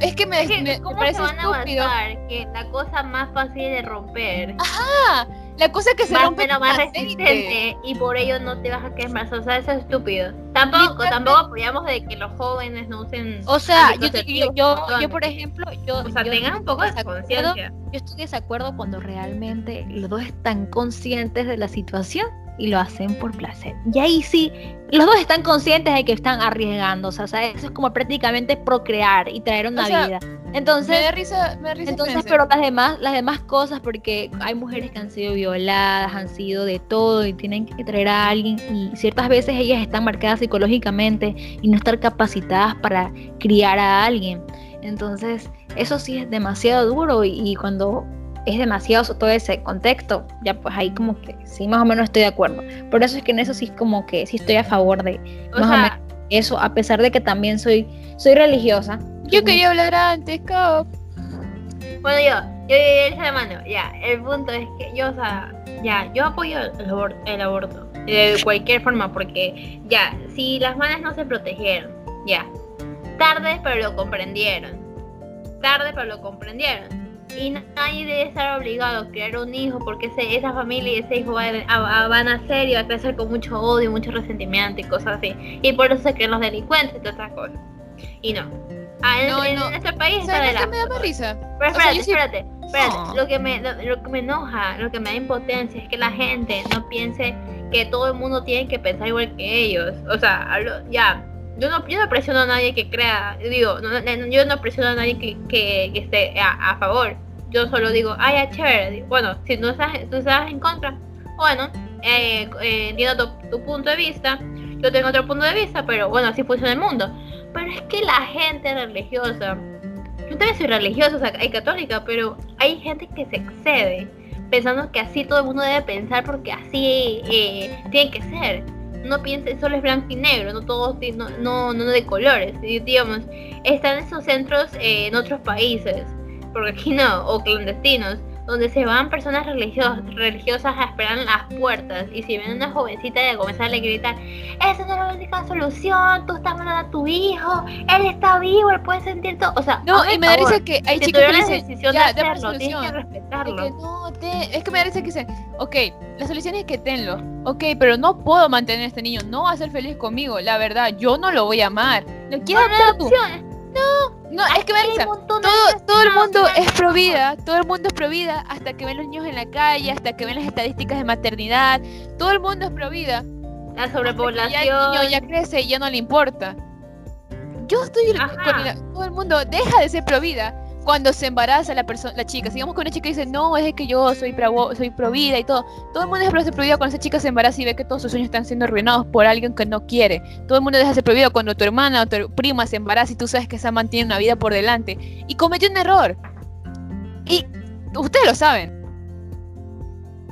es que me, Es que, me- me ¿Cómo parece se van a estúpido. que la cosa más fácil de romper Ah, la cosa que se a rompe con más resistente y por ello no te vas a quedar más? O sea, eso es estúpido. Tampoco, tampoco apoyamos de que los jóvenes no usen. O sea, yo, yo, yo, yo, por ejemplo, yo, O sea, yo tengan un poco de conciencia. Yo estoy de desacuerdo cuando realmente los dos están conscientes de la situación y lo hacen por placer. Y ahí sí, los dos están conscientes de que están arriesgándose. O sea, eso es como prácticamente procrear y traer una sea, vida. Me Entonces, da risa, me da risa. entonces, pero las demás, las demás cosas, porque hay mujeres que han sido violadas, han sido de todo y tienen que traer a alguien y ciertas veces ellas están marcadas psicológicamente y no estar capacitadas para criar a alguien. Entonces, eso sí es demasiado duro y, y cuando es demasiado todo ese contexto, ya pues ahí como que sí, más o menos estoy de acuerdo. Por eso es que en eso sí como que sí estoy a favor de O más o sea, menos eso, a pesar de que también soy, soy religiosa. Yo quería hablar antes, Cap. Bueno, yo, yo, yo, yo, la mano, ya, el punto es que yo, o sea, ya, yo apoyo el aborto, el aborto de cualquier forma, porque ya, si las madres no se protegieron, ya, tarde pero lo comprendieron, tarde pero lo comprendieron. Y nadie debe estar obligado a criar un hijo porque ese, esa familia y ese hijo va a, a- va a nacer y va a crecer con mucho odio, mucho resentimiento y cosas así. Y por eso se creen los delincuentes y todas esas cosas. Y no. Ah, en, No, en no. este país está ¿Sabes de qué la me da más risa? pero O sea, espérate, yo sí- espérate, espérate. No. Lo, que me, lo, lo que me enoja, lo que me da impotencia es que la gente no piense que todo el mundo tiene que pensar igual que ellos. O sea, hablo- ya, yo no, yo no presiono a nadie que crea, digo, no, no, yo no presiono a nadie que, que, que esté a, a favor. Yo solo digo, ay, ya chévere. Bueno, si tú estás, tú estás en contra, bueno, eh, eh, entiendo tu, tu punto de vista, yo tengo otro punto de vista, pero bueno, así funciona el mundo. Pero es que la gente religiosa, yo también soy religiosa, o sea, hay católica, pero hay gente que se excede. pensando que así todo el mundo debe pensar porque así eh, tiene que ser. No piense, solo es blanco y negro, no todos, no, no, de colores. Digamos, están esos centros eh, en otros países, porque aquí no, o clandestinos, donde se van personas religiosas, religiosas a esperar en las puertas y si ven una jovencita y comienzan a gritar, esa no es la única solución, tú estás matando a tu hijo, él está vivo, él puede sentir todo, o sea, no, y me da risa que hay chicos que dicen, decisión ya, de hacerlo, tienes que respetarlo. Que no, te- es que me da risa que dicen, ok, la solución es que tenlo, ok, pero no puedo mantener a este niño, no va a ser feliz conmigo, la verdad, yo no lo voy a amar. ¿Lo Son adoptar tú? No, es que de Todo, todo el mundo es pro vida, todo el mundo es pro vida, hasta que ven los niños en la calle, hasta que ven las estadísticas de maternidad, todo el mundo es pro vida. La hasta que sobrepoblación. Ya el niño ya crece y ya no le importa. Yo estoy Ajá. con la- todo el mundo deja de ser pro vida cuando se embaraza la persona, la chica. Sigamos con una chica y dice, no, es que yo soy pro, soy pro vida y todo. Todo el mundo deja de ser pro vida cuando esa chica se embaraza y ve que todos sus sueños están siendo arruinados por alguien que no quiere. Todo el mundo deja de ser pro vida cuando tu hermana o tu prima se embaraza y tú sabes que esa man tiene una vida por delante y cometió un error. Y ustedes lo saben.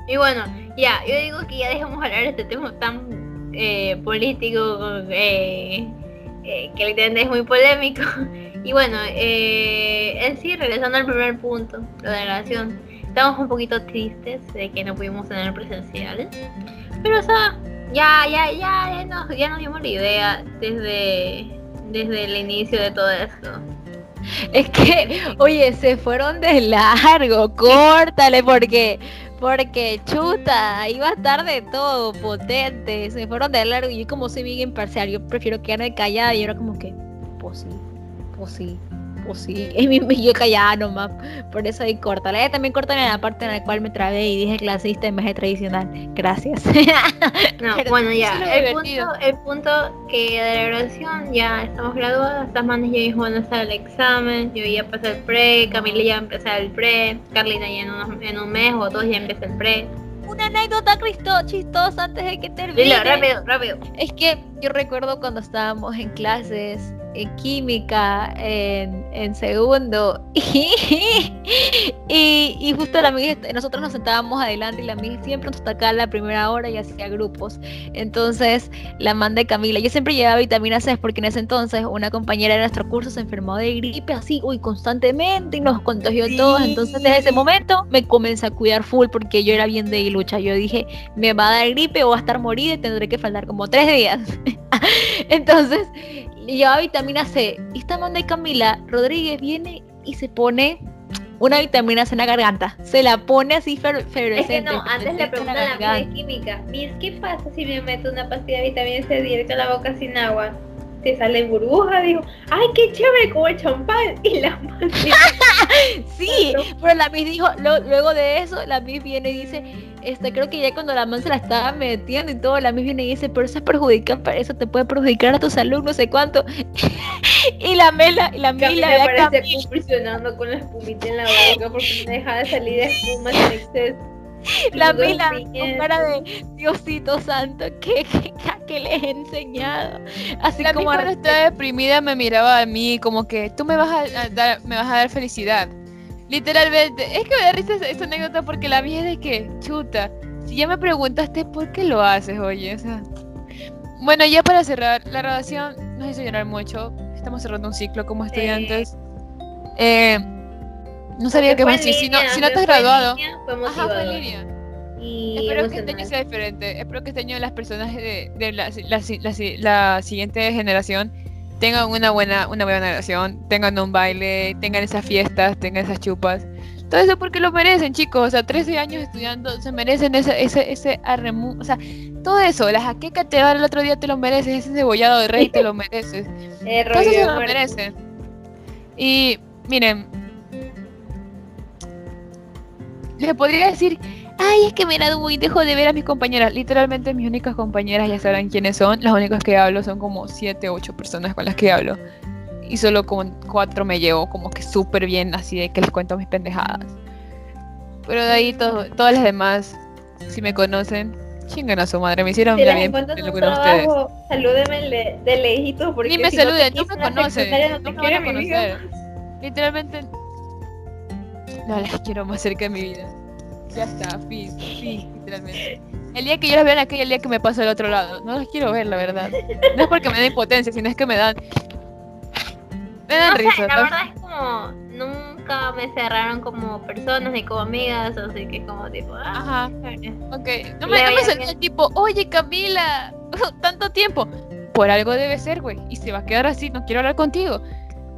Y bueno, ya, yo digo que ya dejemos hablar de este tema tan eh, político, eh, eh, que literalmente es muy polémico. Y bueno, eh, en sí, regresando al primer punto, la relación, estamos un poquito tristes de que no pudimos tener presencial. Pero o sea, ya, ya, ya, ya nos, ya nos dimos la idea desde, desde el inicio de todo esto. Es que, oye, se fueron de largo, córtale, porque, porque chuta, iba a estar de todo, potente, se fueron de largo y yo como soy bien imparcial, yo prefiero quedarme callada y era como que, pues pues sí, pues sí, y mi- yo callada nomás, por eso ahí córtale, Eh, también córtale la parte en la cual me trabé y dije clasista en vez de tradicional, gracias. No, Pero bueno, ya, es el punto, el punto que de la graduación ya estamos graduadas, estas manes ya dijo a estar el examen, yo ya pasé el pre, Camila ya empezar el pre, Carlina ya en, unos- en un mes o dos ya empieza el pre. Una anécdota Cristo chistosa antes de que termine. Dilo, rápido, rápido. Es que yo recuerdo cuando estábamos en clases en química en, en segundo y, y, y justo la amiga, nosotros nos sentábamos adelante y la amiga siempre nos sacaba la primera hora y hacía grupos. Entonces la mandé Camila. Yo siempre llevaba vitamina C porque en ese entonces una compañera de nuestro curso se enfermó de gripe así, uy, constantemente y nos contagió todos. Entonces desde ese momento me comencé a cuidar full porque yo era bien de lucha. Yo dije, me va a dar gripe o va a estar morida y tendré que faltar como tres días. Entonces, llevaba vitamina C. Y esta manda Camila Rodríguez viene y se pone una vitamina C en la garganta. Se la pone así fer Es que fluorescente. no, antes le fluorescente preguntan a la de química, Miss, ¿qué pasa si me meto una pastilla de vitamina C directo a la boca sin agua? Te sale burbuja, digo, ay, qué chévere, como el champán. Y la Sí, pero la Miss dijo, lo- luego de eso, la Miss viene y dice, este, creo que ya cuando la man se la estaba metiendo y todo, la Miss viene y dice, pero eso es perjudicante, eso te puede perjudicar a tu salud, no sé cuánto. y la Mela, y la Miss la Camila ve a parece convulsionando con la espumita en la boca porque no deja de salir espuma en exceso. La Mila con cara de Diosito Santo, ¿qué, qué, qué les he enseñado? Así La como misma a cuando estaba deprimida me miraba a mí como que tú me vas a, dar, me vas a dar felicidad. Literalmente, es que me da risa esa, esa anécdota porque la es de que, chuta, si ya me preguntaste por qué lo haces, oye, o sea. Bueno, ya para cerrar, la graduación nos hizo llorar mucho. Estamos cerrando un ciclo como estudiantes. Eh, no sabía fue en decir. Si no, si no te has graduado. línea, Ajá, fue en línea. Y Espero que este año sea diferente. Espero que este año las personas de, de la, la- la- la siguiente generación tengan una buena, una buena relación, tengan un baile, tengan esas fiestas, tengan esas chupas. Todo eso porque lo merecen, chicos. O sea, 13 años estudiando, se merecen ese, ese, ese arremu- O sea, todo eso. La jaqueca te va el otro día, te lo mereces. Ese cebollado de rey, te lo mereces. Todo eso se lo merecen. Y miren, les podría decir, ay, es que me gradué y dejo de ver a mis compañeras. Literalmente mis únicas compañeras ya sabrán quiénes son. Las únicas que hablo son como 7 o 8 personas con las que hablo. Y solo con cuatro me llevo como que súper bien, así de que les cuento mis pendejadas. Pero de ahí todo, todas las demás, si me conocen, chingan a su madre. Me hicieron Si la bien de trabajo, salúdenme le- de lejitos porque Ni me si no saluden, no me quitan la conocen. No No me van a conocer. Literalmente no las quiero más cerca de mi vida. Ya está, fin, fin, literalmente. El día que yo las vea en aquella, el día que me paso al otro lado. No las quiero ver, la verdad. No es porque me den impotencia, sino es que me dan. Me dan No sé, risa. la ¿no? verdad es como nunca me cerraron como personas ni como amigas, así que como tipo, ah, bueno. Ok, no me, no me salió bien. tipo, oye Camila, tanto tiempo. Por algo debe ser, güey. Y se va a quedar así, no quiero hablar contigo.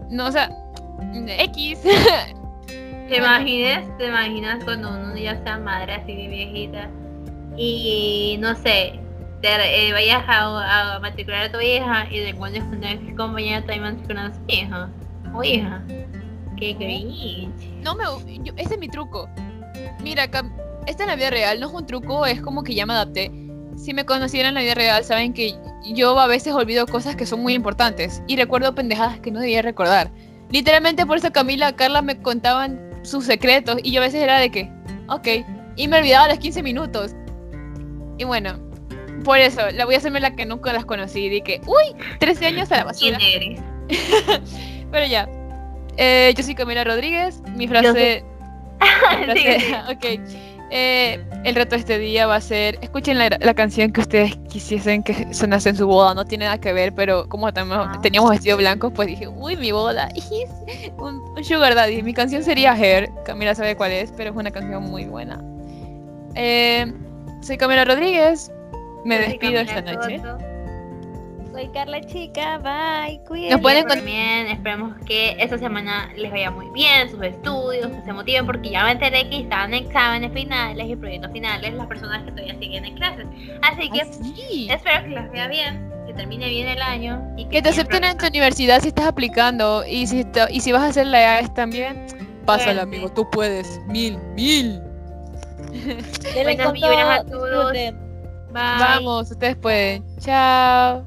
No, o sea, X. ¿Te imaginas, te imaginas cuando uno ya sea madre así de viejita y no sé, te eh, vayas a, a matricular a tu hija y te encuentres con el compañero también matriculando a su hija o hija? Qué cringe. no me. yo- ese es mi truco. Mira, Cam- esta en la vida real no es un truco, es como que ya me adapté. Si me conocieran en la vida real, saben que yo a veces olvido cosas que son muy importantes y recuerdo pendejadas que no debía recordar. Literalmente por eso Camila, Carla me contaban sus secretos y yo a veces era de que, ok, y me olvidaba los 15 minutos. Y bueno, por eso, la voy a hacerme la que nunca las conocí. De que, uy, 13 años a la ¿Quién basura. eres? Pero ya. Eh, yo soy Camila Rodríguez. Mi frase. mi frase- Sí, ok. Eh, el reto de este día va a ser. Escuchen la, la canción que ustedes quisiesen que sonase en su boda. No tiene nada que ver, pero como Ah. teníamos vestido blanco, pues dije, uy, mi boda. un, un Sugar Daddy. Mi canción sería Hair. Camila sabe cuál es, pero es una canción muy buena. Eh, soy Camila Rodríguez. Me soy despido Camila esta noche. Soy Carla Chica, bye, cuídense. Nos pueden también esperemos que esta semana les vaya muy bien en sus estudios, que se motiven porque ya me enteré que estaban en exámenes finales y proyectos finales las personas que todavía siguen en clases. Así que espero que les vaya bien, que termine bien el año y que, Que te acepten en tu universidad si estás aplicando y si, y si vas a hacer la EAS también, pásala amigo, tú puedes. Mil, mil. Buenas a todo, todos. Bye. Vamos, ustedes pueden. Chao.